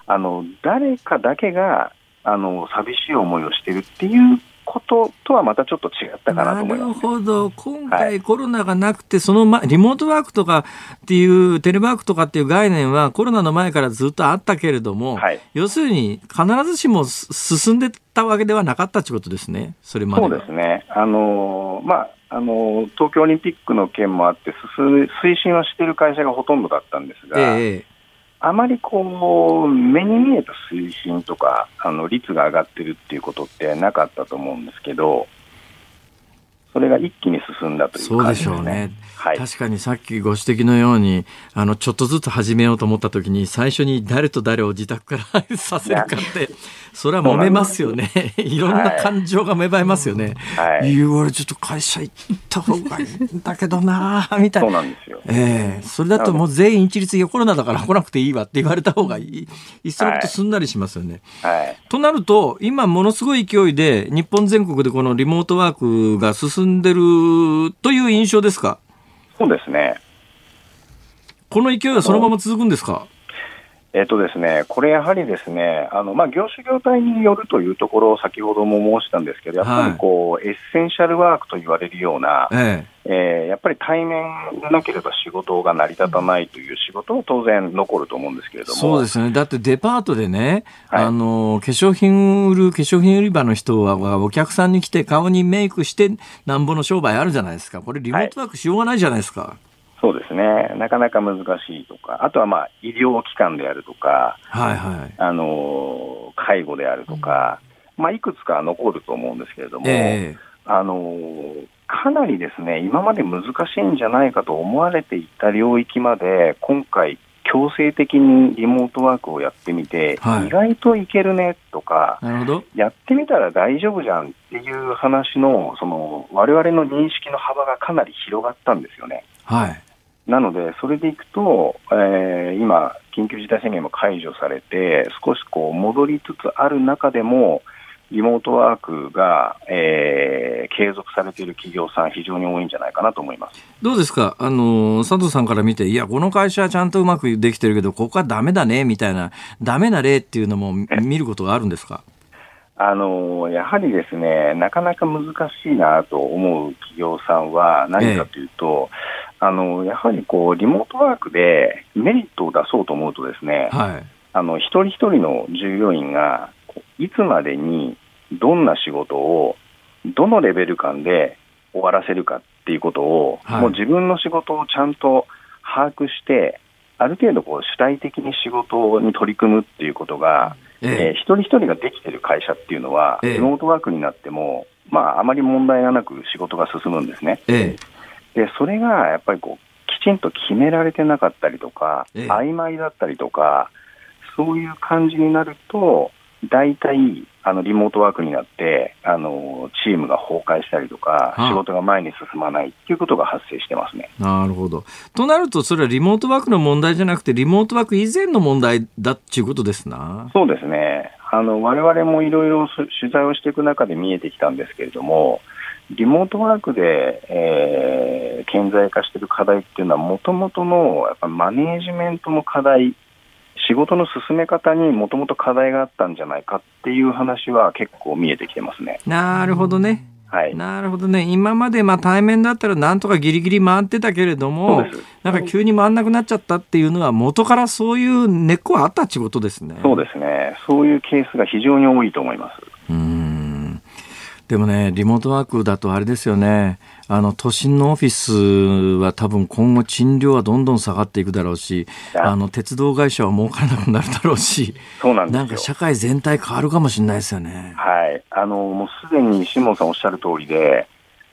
あの、誰かだけが、あの、寂しい思いをしてるっていうこととはまたちょっと違ったかなと思います、ね、なるほど、今回コロナがなくて、その、ま、リモートワークとかっていう、テレワークとかっていう概念はコロナの前からずっとあったけれども、はい、要するに必ずしも進んでたわけではなかったということですね、それまでそうですね。あのまああの東京オリンピックの件もあって、推進はしている会社がほとんどだったんですが、ええ、あまりこう目に見えた水深とかあの率が上がってるっていうことってなかったと思うんですけど、それが一気に進んだという感じですね。そうでしょうね。はい、確かにさっきご指摘のようにあのちょっとずつ始めようと思った時に最初に誰と誰を自宅からさせるかってそれは揉めますよね。いろんな感情が芽生えますよね、はい、言われちょっと会社行った方がいいんだけどなみたいな。そうなんですよ、えー、それだともう全員一律コロナだから来なくていいわって言われた方がいい。いっそのことすんなりしますよね、はい、となると今ものすごい勢いで日本全国でこのリモートワークが進んでるという印象ですか？そうですね。この勢いはそのまま続くんですか？えっとですね、これやはりですね、あのまあ、業種業態によるというところを先ほども申したんですけど、やっぱりこう、はい、エッセンシャルワークと言われるような、えええー、やっぱり対面でなければ仕事が成り立たないという仕事は当然残ると思うんですけれども。そうですね。だってデパートでね、はい、あの、化粧品売る化粧品売り場の人はお客さんに来て顔にメイクしてなんぼの商売あるじゃないですか。これリモートワークしようがないじゃないですか。はいそうですね、なかなか難しいとか、あとはまあ医療機関であるとか、はいはい、あの介護であるとか、まあ、いくつか残ると思うんですけれども、えー、あのかなりですね今まで難しいんじゃないかと思われていた領域まで、今回、強制的にリモートワークをやってみて、はい、意外といけるねとか、やってみたら大丈夫じゃんっていう話の、その我々の認識の幅がかなり広がったんですよね。はいなので、それでいくと、えー、今、緊急事態宣言も解除されて、少しこう戻りつつある中でも、リモートワークが、えー、継続されている企業さん、非常に多いんじゃないかなと思います。どうですか、あの佐藤さんから見て、いや、この会社はちゃんとうまくできてるけど、ここはだめだねみたいな、だめな例っていうのも見ることがあるんですか？あのやはりですね、なかなか難しいなと思う企業さんは何かというと、ええ、あのやはりこうリモートワークでメリットを出そうと思うとですね、はい、あの一人一人の従業員がいつまでにどんな仕事をどのレベル感で終わらせるかっていうことを、はい、もう自分の仕事をちゃんと把握して、ある程度こう主体的に仕事に取り組むっていうことが、ええ。えー、一人一人ができてる会社っていうのは、リモートワークになっても、まあ、あまり問題がなく仕事が進むんですね。でそれがやっぱりこうきちんと決められてなかったりとか、曖昧だったりとか、そういう感じになると、大体、あの、リモートワークになって、あの、チームが崩壊したりとか、仕事が前に進まないっていうことが発生してますね。なるほど。となると、それはリモートワークの問題じゃなくて、リモートワーク以前の問題だっていうことですな。そうですね。あの、我々もいろいろ取材をしていく中で見えてきたんですけれども、リモートワークで、えー、顕在化している課題っていうのは、もともとのやっぱマネージメントの課題仕事の進め方にもともと課題があったんじゃないかっていう話は結構見えてきてますね。なるほどね。はい、なるほどね、今までまあ対面だったらなんとかぎりぎり回ってたけれども、なんか急に回んなくなっちゃったっていうのは、元からそういう根っこはあったってことですね。そうですね、そういうケースが非常に多いと思います。うんでもね、リモートワークだとあれですよね、あの都心のオフィスは多分今後賃料はどんどん下がっていくだろうし、あの鉄道会社は儲からなくなるだろうし、そうなんなんか社会全体変わるかもしれないですよね。はい、あのもうすでに下門さんおっしゃる通りで、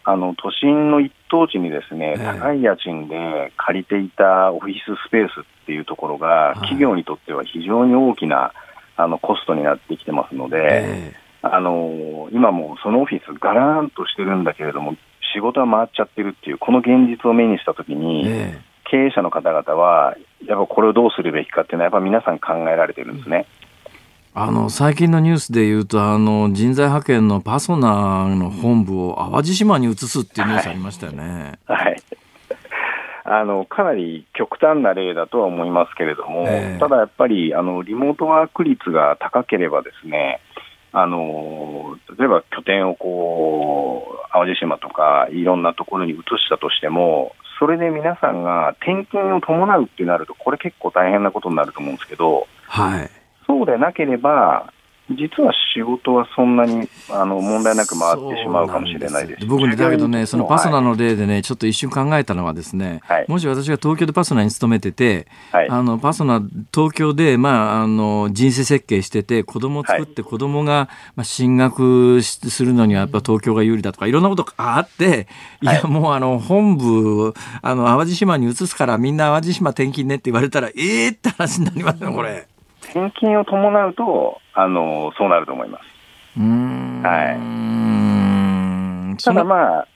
あの都心の一等地にですね、高い家賃で借りていたオフィススペースっていうところが、企業にとっては非常に大きなあのコストになってきてますので、えー、あの今もそのオフィス、がらーんとしてるんだけれども、仕事は回っちゃってるっていう、この現実を目にしたときに、えー、経営者の方々は、やっぱこれをどうするべきかっていうのは、やっぱ皆さん考えられてるんですね。あの最近のニュースでいうとあの人材派遣のパソナの本部を淡路島に移すっていうニュースありましたよね。はい、はいあのかなり極端な例だとは思いますけれども、えー、ただやっぱりあのリモートワーク率が高ければですねあの例えば拠点をこう淡路島とかいろんなところに移したとしても、それで皆さんが転勤を伴うってなると、これ結構大変なことになると思うんですけど、はい、そうでなければ、実は仕事はそんなにあの問題なく回ってしまうかもしれないです。僕ね、だけどね、そのパソナの例でね、ちょっと一瞬考えたのはですね、はい、もし私が東京でパソナに勤めてて、はい、あのパソナ、東京で、まあ、あの人生設計してて、子供を作って、子供が、まあ、進学するのにはやっぱ東京が有利だとか、いろんなことがあって、い。や、もうあの本部、あの淡路島に移すから、みんな淡路島転勤ねって言われたら、ええー、って話になりますよ、これ。転勤を伴うと、あのそうなると思います。はい、ただまあ、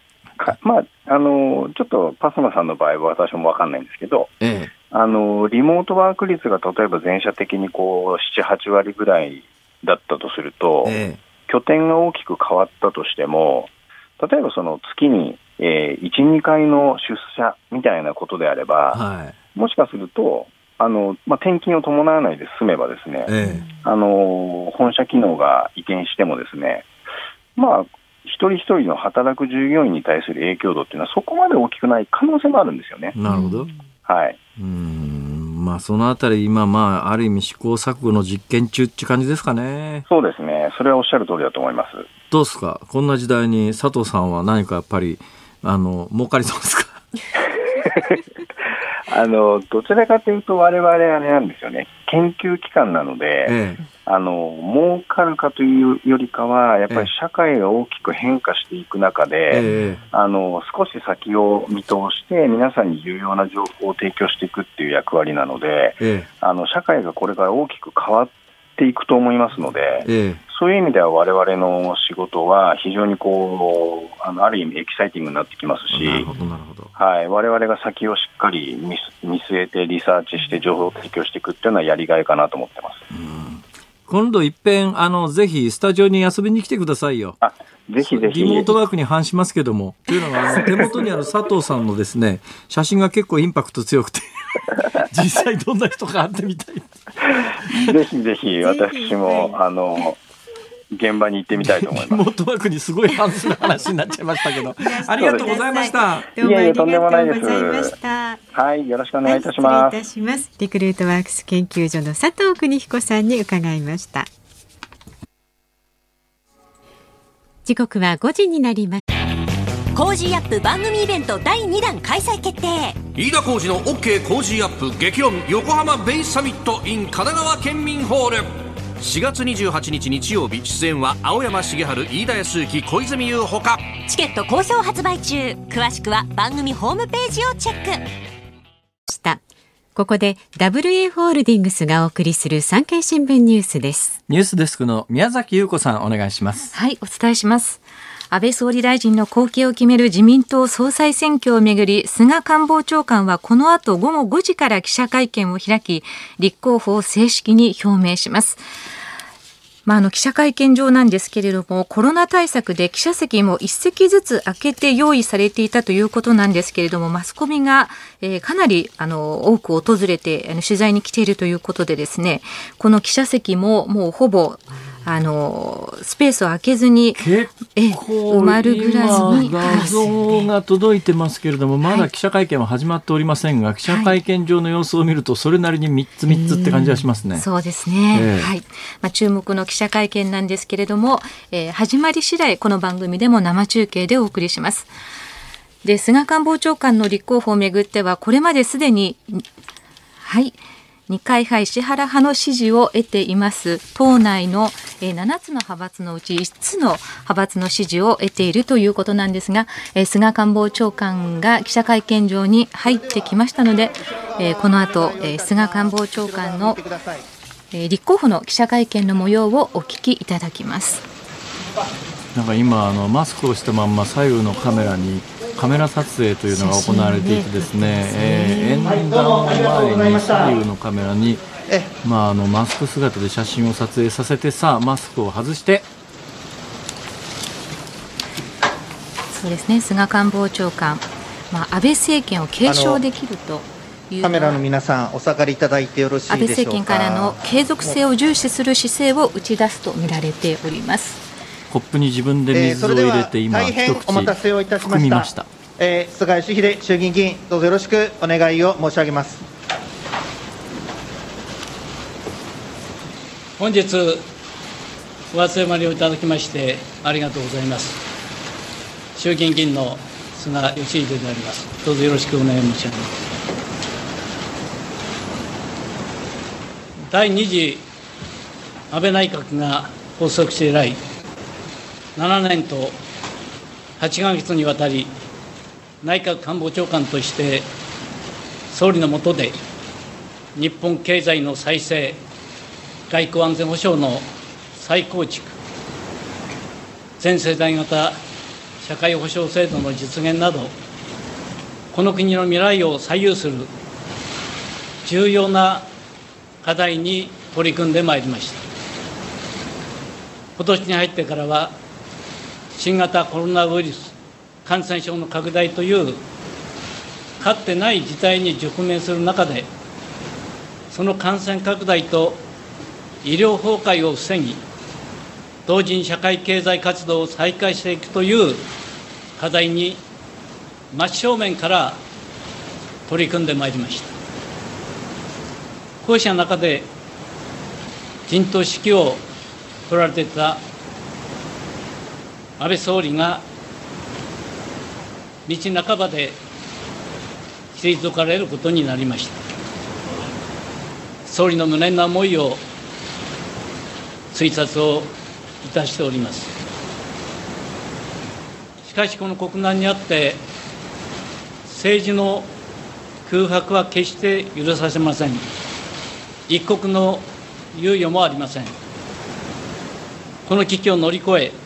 まあ、あのちょっとパスマさんの場合は私も分かんないんですけど、ええ、あのリモートワーク率が例えば全社的にこう7、8割ぐらいだったとすると、え、拠点が大きく変わったとしても、例えばその月に、えー、1、2回の出社みたいなことであれば、はい、もしかすると、あのまあ、転勤を伴わないで済めば、ですね、えあの本社機能が移転しても、ですね、まあ、一人一人の働く従業員に対する影響度っていうのは、そこまで大きくない可能性もあるんですよね。なるほど。はい。うんまあ、そのあたり、今、まあ、ある意味、試行錯誤の実験中って感じですかね。そうですね。それはおっしゃる通りだと思います。どうですか？こんな時代に佐藤さんは何かやっぱり、あの、儲かりそうですか？あのどちらかというと、われわれあれなんですよね、研究機関なので、ええ、あの儲かるかというよりかは、やっぱり社会が大きく変化していく中で、え、あの少し先を見通して、皆さんに重要な情報を提供していくっていう役割なので、あの社会がこれから大きく変わっていくと思いますので、そういう意味では我々の仕事は非常にこうあのある意味エキサイティングになってきますし、はい、我々が先をしっかり見据えてリサーチして情報を提供していくっていうのはやりがいかなと思ってます。今度いっぺん、あの、ぜひスタジオに遊びに来てくださいよ。あ、ぜひぜひ。リモートワークに反しますけども。というのが、手元にある佐藤さんのですね、写真が結構インパクト強くて 実際どんな人か会ってみたい。ぜひぜひ、私も、あの、現場に行ってみたいと思います。リモートワークにすごい反する話になっちゃいましたけど。ありがとうございました。いやいや、とんでもないです。はい、よろしくお願いいたします。はい、いたします。リクルートワークス研究所の佐藤邦彦さんに伺いました。時刻は5時になります。Cozy Up 番組イベント第2弾開催決定。飯田浩司の OK コージーアップ激論横浜ベイサミット in 神奈川県民ホール。4月28日日曜日出演は青山繁晴飯田泰之小泉悠ほか。チケット好評発売中。詳しくは番組ホームページをチェック。したここで WA ホールディングスがお送りする産経新聞ニュースです。ニュースデスクの宮崎優子さんお願いします。はいお伝えします安倍総理大臣の後継を決める自民党総裁選挙をめぐり菅官房長官はこの後午後5時から記者会見を開き立候補を正式に表明します。まあ、あの記者会見場なんですけれどもコロナ対策で記者席も1席ずつ空けて用意されていたということなんですけれどもマスコミが、えー、かなりあの多く訪れてあの取材に来ているということでですねこの記者席ももうほぼあのスペースを空けずに埋まるぐらいに画像が届いてますけれども、まだ記者会見は始まっておりませんが、はい、記者会見場の様子を見るとそれなりに3つ3つって感じがしますね。うそうですね、えー、はい。まあ、注目の記者会見なんですけれども、えー、始まり次第この番組でも生中継でお送りします。で菅官房長官の立候補をめぐってはこれまですでにはい二階派石原派の支持を得ています党内の7つの派閥のうち5つの派閥の支持を得ているということなんですが菅官房長官が記者会見場に入ってきましたのでこの後菅官房長官の立候補の記者会見の模様をお聞きいただきます。なんか今あのマスクをしたまんま左右のカメラにカメラ撮影というのが行われていてですね、えー、演談を前に左右のカメラに、まあ、あのマスク姿で写真を撮影させてさあマスクを外して。そうですね菅官房長官、まあ、安倍政権を継承できるとカメラの皆さんお下がりいただいてよろしい安倍政権からの継続性を重視する姿勢を打ち出すと見られておりますコップに自分で水を入れて今、えー、一口お待たせをいたしました。ましたえー、菅義偉衆議院議員どうぞよろしくお願いを申し上げます。本日お集まりをいただきましてありがとうございます。衆議院議員の菅義偉であります。どうぞよろしくお願い申し上げます。第2次安倍内閣が発足して以来7年と8か月にわたり内閣官房長官として総理の下で日本経済の再生外交安全保障の再構築全世代型社会保障制度の実現などこの国の未来を左右する重要な課題に取り組んでまいりました。今年に入ってからは新型コロナウイルス感染症の拡大というかつてない事態に直面する中でその感染拡大と医療崩壊を防ぎ同時に社会経済活動を再開していくという課題に真正面から取り組んでまいりました。こうした中で陣頭指揮を取られていた安倍総理が道半ばで退かれることになりました。総理の無念な思いを推察をいたしております。しかしこの国難にあって政治の空白は決して許させません。一刻の猶予もありません。この危機を乗り越え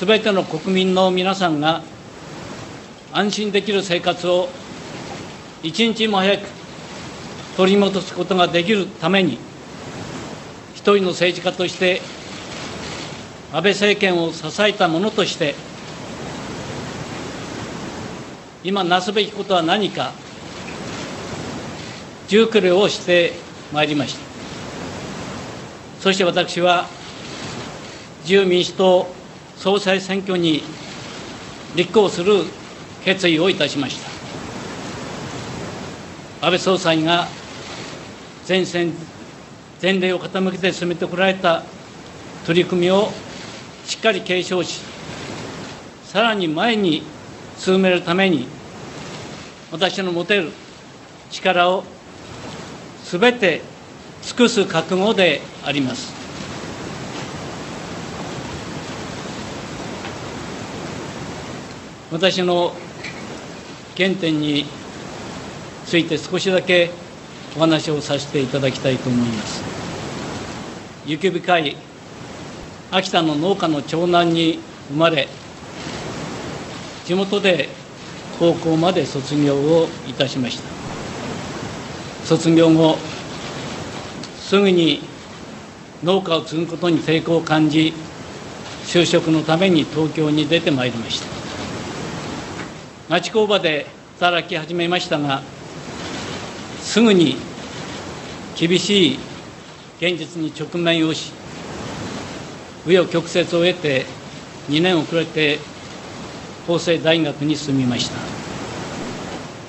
すべての国民の皆さんが安心できる生活を一日も早く取り戻すことができるために一人の政治家として安倍政権を支えた者として今なすべきことは何か熟慮をしてまいりました。そして私は自由民主党総裁選挙に立候補する決意をいたしました。安倍総裁が前線前例を傾けて進めてこられた取り組みをしっかり継承しさらに前に進めるために私の持てる力をすべて尽くす覚悟であります。私の原点について少しだけお話をさせていただきたいと思います。雪深い秋田の農家の長男に生まれ地元で高校まで卒業をいたしました。卒業後すぐに農家を継ぐことに抵抗を感じ就職のために東京に出てまいりました。町工場で働き始めましたがすぐに厳しい現実に直面をし紆余曲折を得て2年遅れて法政大学に進みました。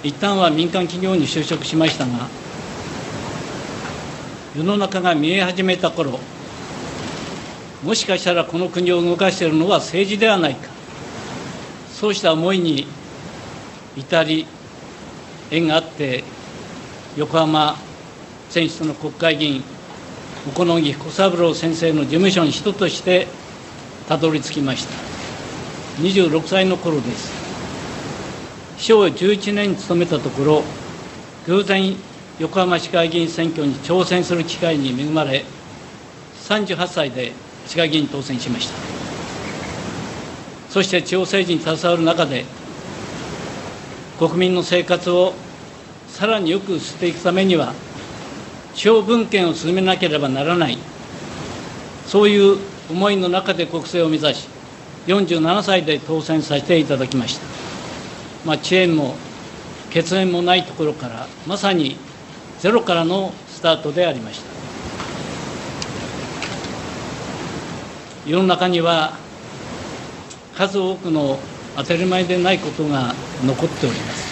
一旦は民間企業に就職しましたが世の中が見え始めた頃もしかしたらこの国を動かしているのは政治ではないかそうした思いに至り縁があって横浜選出の国会議員小此木彦三郎先生の事務所に人としてたどり着きました。26歳の頃です。秘書を11年務めたところ偶然横浜市会議員選挙に挑戦する機会に恵まれ38歳で市会議員当選しました。そして地方政治に携わる中で国民の生活をさらによくしていくためには地方分権を進めなければならない。そういう思いの中で国政を目指し47歳で当選させていただきました、まあ、遅延も血縁もないところからまさにゼロからのスタートでありました。世の中には数多くの当たり前でないことが残っております。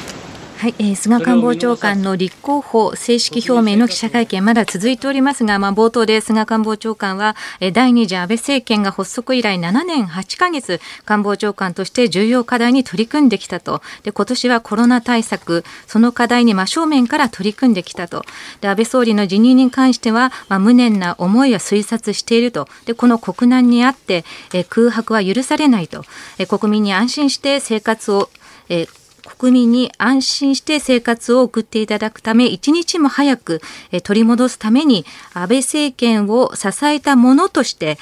はい、えー、菅官房長官の立候補正式表明の記者会見まだ続いておりますが、まあ、冒頭で菅官房長官は、えー、第二次安倍政権が発足以来7年8ヶ月官房長官として重要課題に取り組んできたと。で今年はコロナ対策その課題に真正面から取り組んできたと。で安倍総理の辞任に関しては、まあ、無念な思いを推察していると。でこの国難にあって、えー、空白は許されないと、えー、国民に安心して生活をえー、国民に安心して生活を送っていただくため一日も早く取り戻すために安倍政権を支えたものとして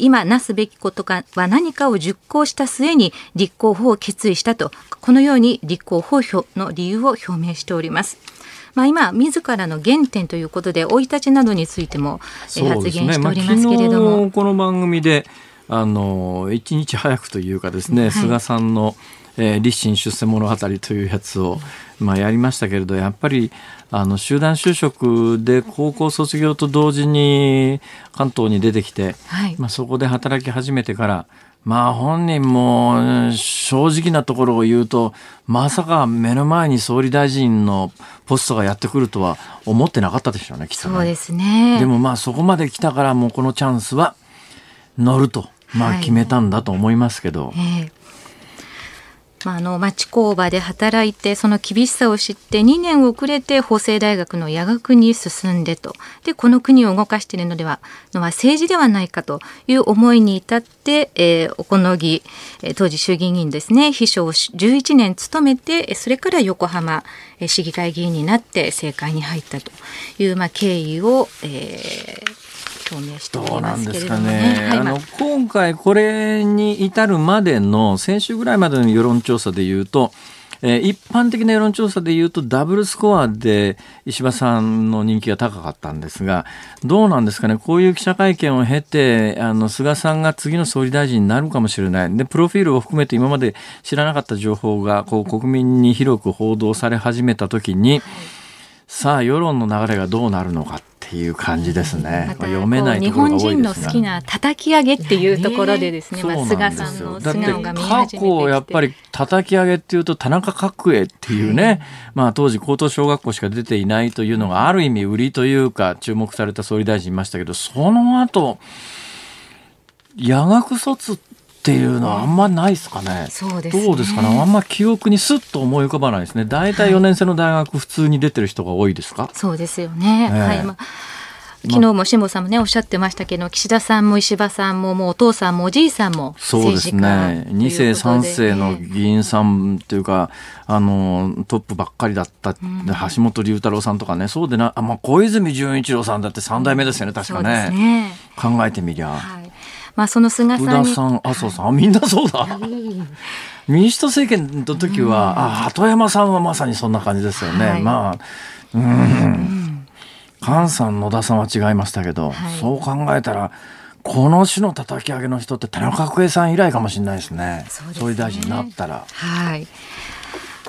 今なすべきことは何かを熟考した末に立候補を決意したとこのように立候補の理由を表明しております。まあ、今、自らの原点ということで、生い立ちなどについても発言しておりますけれども。まあ、この番組であの一日早くというかですね、はい、菅さんのえー、立身出世物語というやつを、まあ、やりましたけれどやっぱりあの集団就職で高校卒業と同時に関東に出てきて、はい、まあ、そこで働き始めてからまあ本人も正直なところを言うとまさか目の前に総理大臣のポストがやってくるとは思ってなかったでしょうねきっとね。そうですねでもまあそこまで来たからもうこのチャンスは乗ると、まあ、決めたんだと思いますけど。はいえーまあ、あの町工場で働いてその厳しさを知って2年遅れて法政大学の夜学に進んでと。でこの国を動かしているのではのは政治ではないかという思いに至って、えー、小此木当時衆議院議員ですね秘書を11年務めてそれから横浜市議会議員になって政界に入ったという、まあ、経緯を、えー表明しておりますけれどもね。ねはい、あの今回これに至るまでの先週ぐらいまでの世論調査でいうとえー、一般的な世論調査でいうとダブルスコアで石破さんの人気が高かったんですが、どうなんですかね、こういう記者会見を経て、あの、菅さんが次の総理大臣になるかもしれない。で、プロフィールを含めて今まで知らなかった情報が、こう、国民に広く報道され始めたときに、さあ、世論の流れがどうなるのか。っていう感じですね。読めない日本人の好きな叩き上げっていうところでですね、まあ、菅さんの素顔が見過去やっぱり叩き上げっていうと田中角栄っていうね、まあ当時高等小学校しか出ていないというのがある意味売りというか注目された総理大臣いましたけど、その後、夜学卒っていうのはあんまないですかね。そうですねどうですかね。あんま記憶にすっと思い浮かばないですね。大体4年生の大学普通に出てる人が多いですか？そうですよね。えー、はい。まあ昨日も辛坊さんもねおっしゃってましたけど岸田さんも石破さんももうお父さんもおじいさんもそうですね2世3世の議員さんっていうかあのトップばっかりだった、うん、橋本龍太郎さんとかねそうでなあ、まあ、小泉純一郎さんだって3代目ですよね確かねね、考えてみりゃ。はいまあ、その菅さんに。さん、麻生さん、みんなそうだ。民主党政権の時は、あ、鳩山さんはまさにそんな感じですよね。はい、まあ、うん。菅さん、野田さんは違いましたけど、はい、そう考えたら、この種の叩き上げの人って田中角栄さん以来かもしれないですね。すね総理大臣になったら。はい。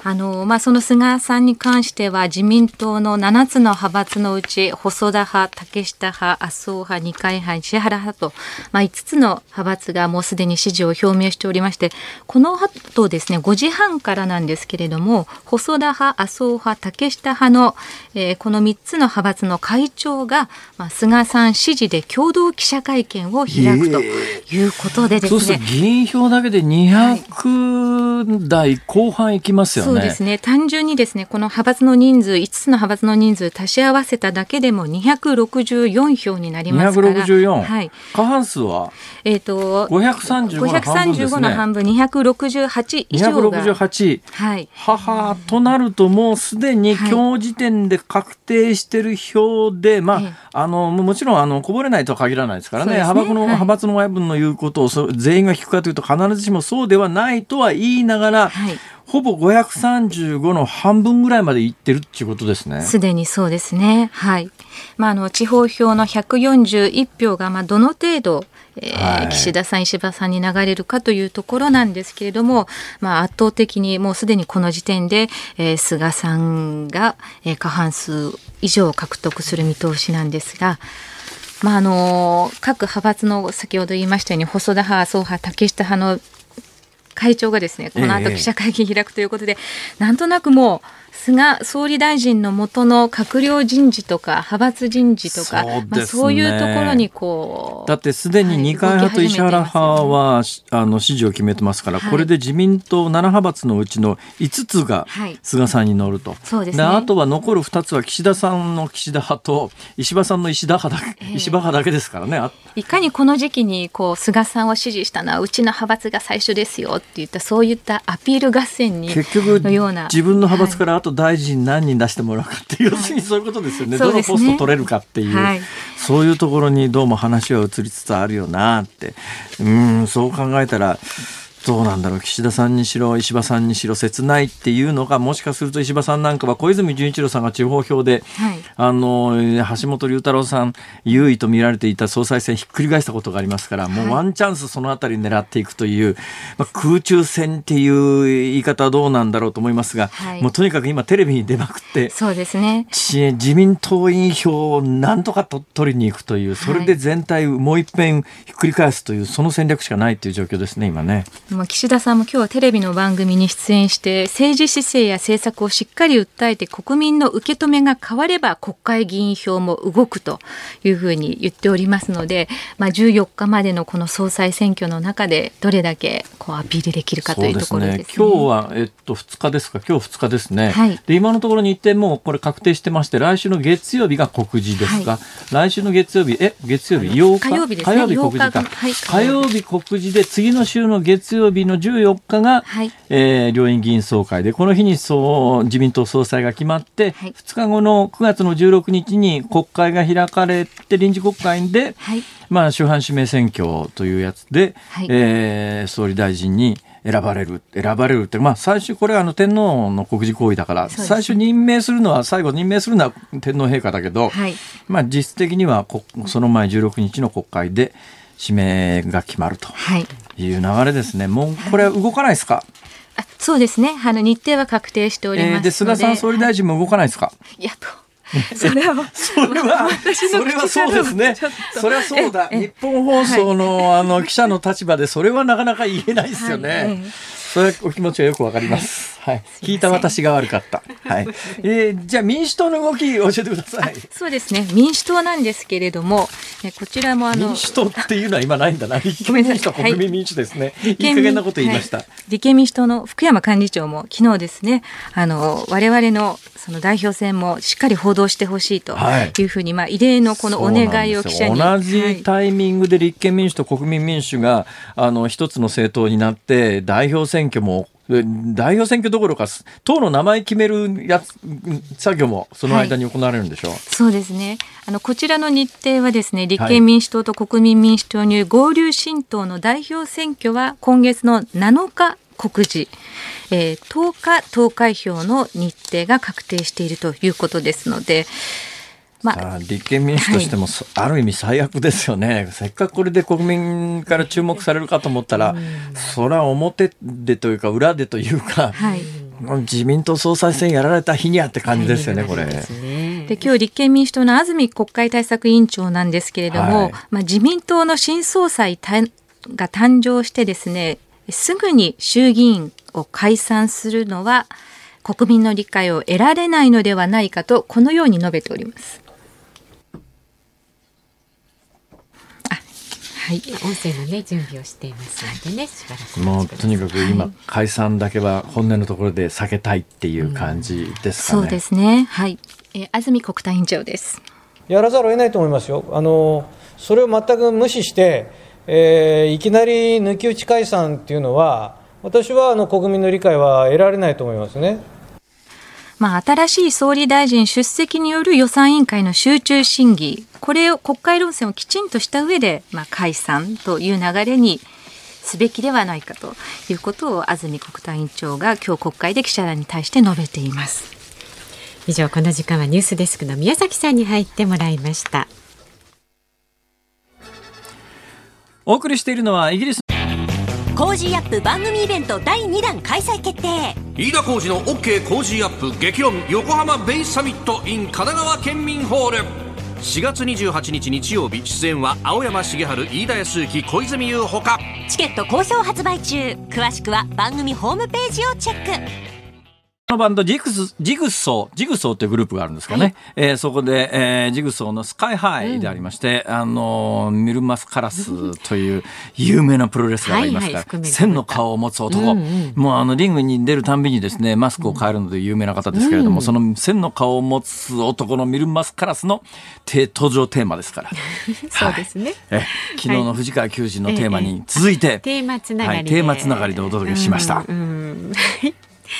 あの、まあ、その菅さんに関しては自民党の7つの派閥のうち細田派、竹下派、麻生派、二階派、石原派と、まあ、5つの派閥がもうすでに支持を表明しておりまして、この後ですね、5時半からなんですけれども、細田派、麻生派、竹下派の、えー、この3つの派閥の会長が、まあ、菅さん指示で共同記者会見を開くということでですね。そう議員票だけで200台後半いきますよね。そうですね。単純にですねこの派閥の人数5つの派閥の人数足し合わせただけでも264票になりますから。264、はい、過半数は？えっ、ー、と535の半分、ね、268以上が。268、はい、母となるともうすでに今日時点で確定してる票で、はい、まあ、あのもちろんあのこぼれないとは限らないですからね、ね。派閥の、はい、派閥の親分の言うことを全員が聞くかというと必ずしもそうではないとは言いながら、はいほぼ535の半分ぐらいまでいってるっていうことですね。すでにそうですね。はい。まあ、あの、地方票の141票が、まあ、どの程度、えー、はい、岸田さん、石破さんに流れるかというところなんですけれども、まあ、圧倒的にもうすでにこの時点で、えー、菅さんが、えー、過半数以上獲得する見通しなんですが、まあ、あの各派閥の先ほど言いましたように細田派、麻生派、竹下派の会長がですねこの後記者会見開くということで、ええ、なんとなくもう菅総理大臣の下の閣僚人事とか派閥人事とかそう、ね,、まあ、そういうところにこうだってすでに二階派と石原派は、ね、あの支持を決めてますから、はい、これで自民党7派閥のうちの5つが菅さんに乗ると、はい、そうですね、あとは残る2つは岸田さんの岸田派と石破さんの石田派だ、えー、石破派だけですからね。いかにこの時期にこう菅さんを支持したのはうちの派閥が最初ですよって言ったそういったアピール合戦に結局のような自分の派閥からあと大臣何人出してもらうかってい。う、要するにそういうことですよね、どのポスト取れるかっていう、はい、そういうところにどうも話は移りつつあるよなって、うん、そう考えたら、どうなんだろう岸田さんにしろ石破さんにしろ切ないっていうのがもしかすると石破さんなんかは小泉純一郎さんが地方票で、はい、あの橋本龍太郎さん優位と見られていた総裁選ひっくり返したことがありますから、もうワンチャンスそのあたり狙っていくという、まあ、空中戦っていう言い方はどうなんだろうと思いますが、はい、もうとにかく今テレビに出まくってそうですね。自民党員票をなんとかと取りに行くというそれで全体もう一遍ひっくり返すというその戦略しかないという状況ですね今ね。まあ、岸田さんも今日はテレビの番組に出演して政治姿勢や政策をしっかり訴えて国民の受け止めが変われば国会議員票も動くというふうに言っておりますので、まあ、14日までのこの総裁選挙の中でどれだけこうアピールできるかというところです、ね。ね、今日は、えっと、2日ですか？今日2日ですね、はい、で今のところ日程もこれ確定してまして来週の月曜日が告示ですが、はい、来週の月曜日え月曜日？8日？火曜日ですね。火曜日告示か、はい、火曜日告示で次の週の月曜日の14日が、はい、えー、両院議員総会でこの日にそう自民党総裁が決まって、はい、2日後の9月の16日に国会が開かれて臨時国会で、はい、まあ、主犯指名選挙というやつで、はい、えー、総理大臣に選ばれる選ばれるってまあ最初これはあの天皇の国事行為だから、最初任命するのは最後任命するのは天皇陛下だけど、はい、まあ実質的にはその前16日の国会で指名が決まるという流れですね。もうこれは動かないですか？あそうですね。あの日程は確定しておりますので。えー、で菅さん総理大臣も動かないですか？いやと。それは、それは、それはそうですね。それはそうだ。日本放送の、あの、記者の立場で、それはなかなか言えないですよね。それはお気持ちはよくわかります。はい。聞いた私が悪かった。はい。えー、じゃあ民主党の動き教えてください。そうですね。民主党なんですけれども、えこちらもあの民主党っていうのは今ないんだな。立憲民主党国民民主ですね。はい、いい加減なこと言いました、はい、立憲民主党の福山幹事長も昨日ですね、あの我々のその代表選もしっかり報道してほしいというふうに、はい、まあ異例のこのお願いを記者に同じタイミングで立憲民主と国民民主があの一つの政党になって代表選選挙も代表選挙どころか党の名前決めるやつ作業もその間に行われるんでしょ？う、はい、そうですね。あのこちらの日程はですね立憲民主党と国民民主党による合流新党の代表選挙は今月の7日告示、えー、10日投開票の日程が確定しているということですのでまあ、立憲民主としても、はい、ある意味最悪ですよね、せっかくこれで国民から注目されるかと思ったら、それは表でというか、裏でというか、はい、自民党総裁選やられた日にゃって感じですよね、これ。で今日立憲民主党の安住国会対策委員長なんですけれども、はい、まあ、自民党の新総裁が誕生してですねすぐに衆議院を解散するのは国民の理解を得られないのではないかとこのように述べております。はい、音声のね準備をしていますのでね、しばらくもうとにかく今、はい、解散だけは本音のところで避けたいっていう感じですかね。うん、そうですね。はい、えー、安住国対委員長です。やらざるを得ないと思いますよ。あのそれを全く無視して、えー、いきなり抜き打ち解散っていうのは私はあの国民の理解は得られないと思いますね。まあ、新しい総理大臣出席による予算委員会の集中審議、これを国会論戦をきちんとした上で、まあ、解散という流れにすべきではないかということを安住国対委員長が今日国会で記者団に対して述べています。以上この時間はニュースデスクの宮崎さんに入ってもらいました。お送りしているのはイギリス Cozy Up 番組イベント第2弾開催決定。飯田浩司の OK コージーアップ激論横浜ベイサミット in 神奈川県民ホール。4月28日日曜日出演は青山繁晴飯田泰之小泉悠ほか。チケット好評発売中。詳しくは番組ホームページをチェック。のバンドジグス、ジグソー、ジグソーっていうグループがあるんですかね。はい、えー、そこで、えー、ジグソーのスカイハイでありまして、うん、あの、ミルマスカラスという有名なプロレスラーがいますから、はいはい、千の顔を持つ男、うんうん、もうあの、リングに出るたんびにですね、マスクを変えるので有名な方ですけれども、うん、その千の顔を持つ男のミルマスカラスの登場テーマですから。そうですね。はい、え昨日の藤川球児のテーマに続いて、テーマつながりで、テーマつながりでお届けしました。うんうん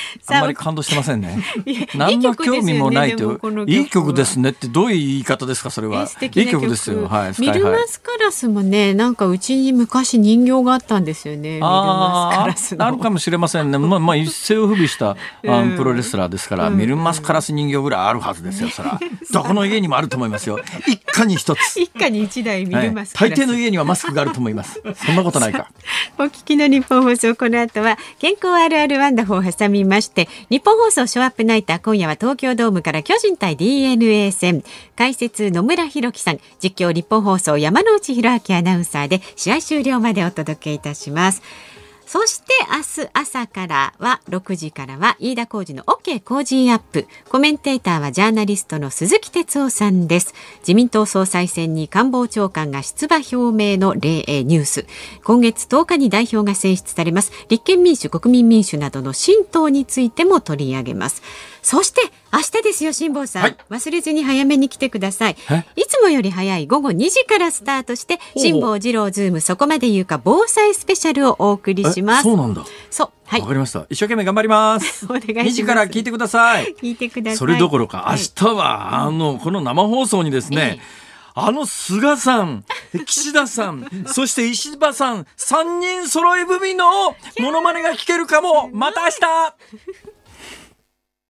あんまり感動してませんね。何の興味もないといい曲ですねってどういう言い方ですかそれは。いい曲ですよ。はい。ミルマスカラスもねなんかうちに昔人形があったんですよね。ああるかもしれませんね。まあまあ一世を風靡した あのプロレスラーですから、ミルマスカラス人形ぐらいあるはずですよ。そらどこの家にもあると思いますよ。一家に一つ。一家に一台ミルマスカラス、大抵の家にはマスクがあると思います。そんなことないか。お聞きの日本放送この後は健康あるあるワンダホーを挟まして日本放送ショーアップナイター今夜は東京ドームから巨人対 DNA 戦。解説野村弘樹さん。実況日本放送山内弘明アナウンサーで試合終了までお届けいたします。そして明日朝からは6時からは飯田浩二の OK 工事アップ。コメンテーターはジャーナリストの鈴木哲夫さんです。自民党総裁選に官房長官が出馬表明の例ニュース。今月10日に代表が選出されます。立憲民主、国民民主などの新党についても取り上げます。そして明日ですよ辛坊さん、はい、忘れずに早めに来てください。いつもより早い午後2時からスタートして辛坊治郎ズームそこまで言うか防災スペシャルをお送りします。そうなんだ。そう。はい。わかりました。一生懸命頑張ります。お願いします。2時から聞いてください。聞いてください。それどころか明日は、はい、あのこの生放送にですね、ええ。あの菅さん、岸田さん、そして石破さん、3人揃い踏みのモノマネが聞けるかも。また明日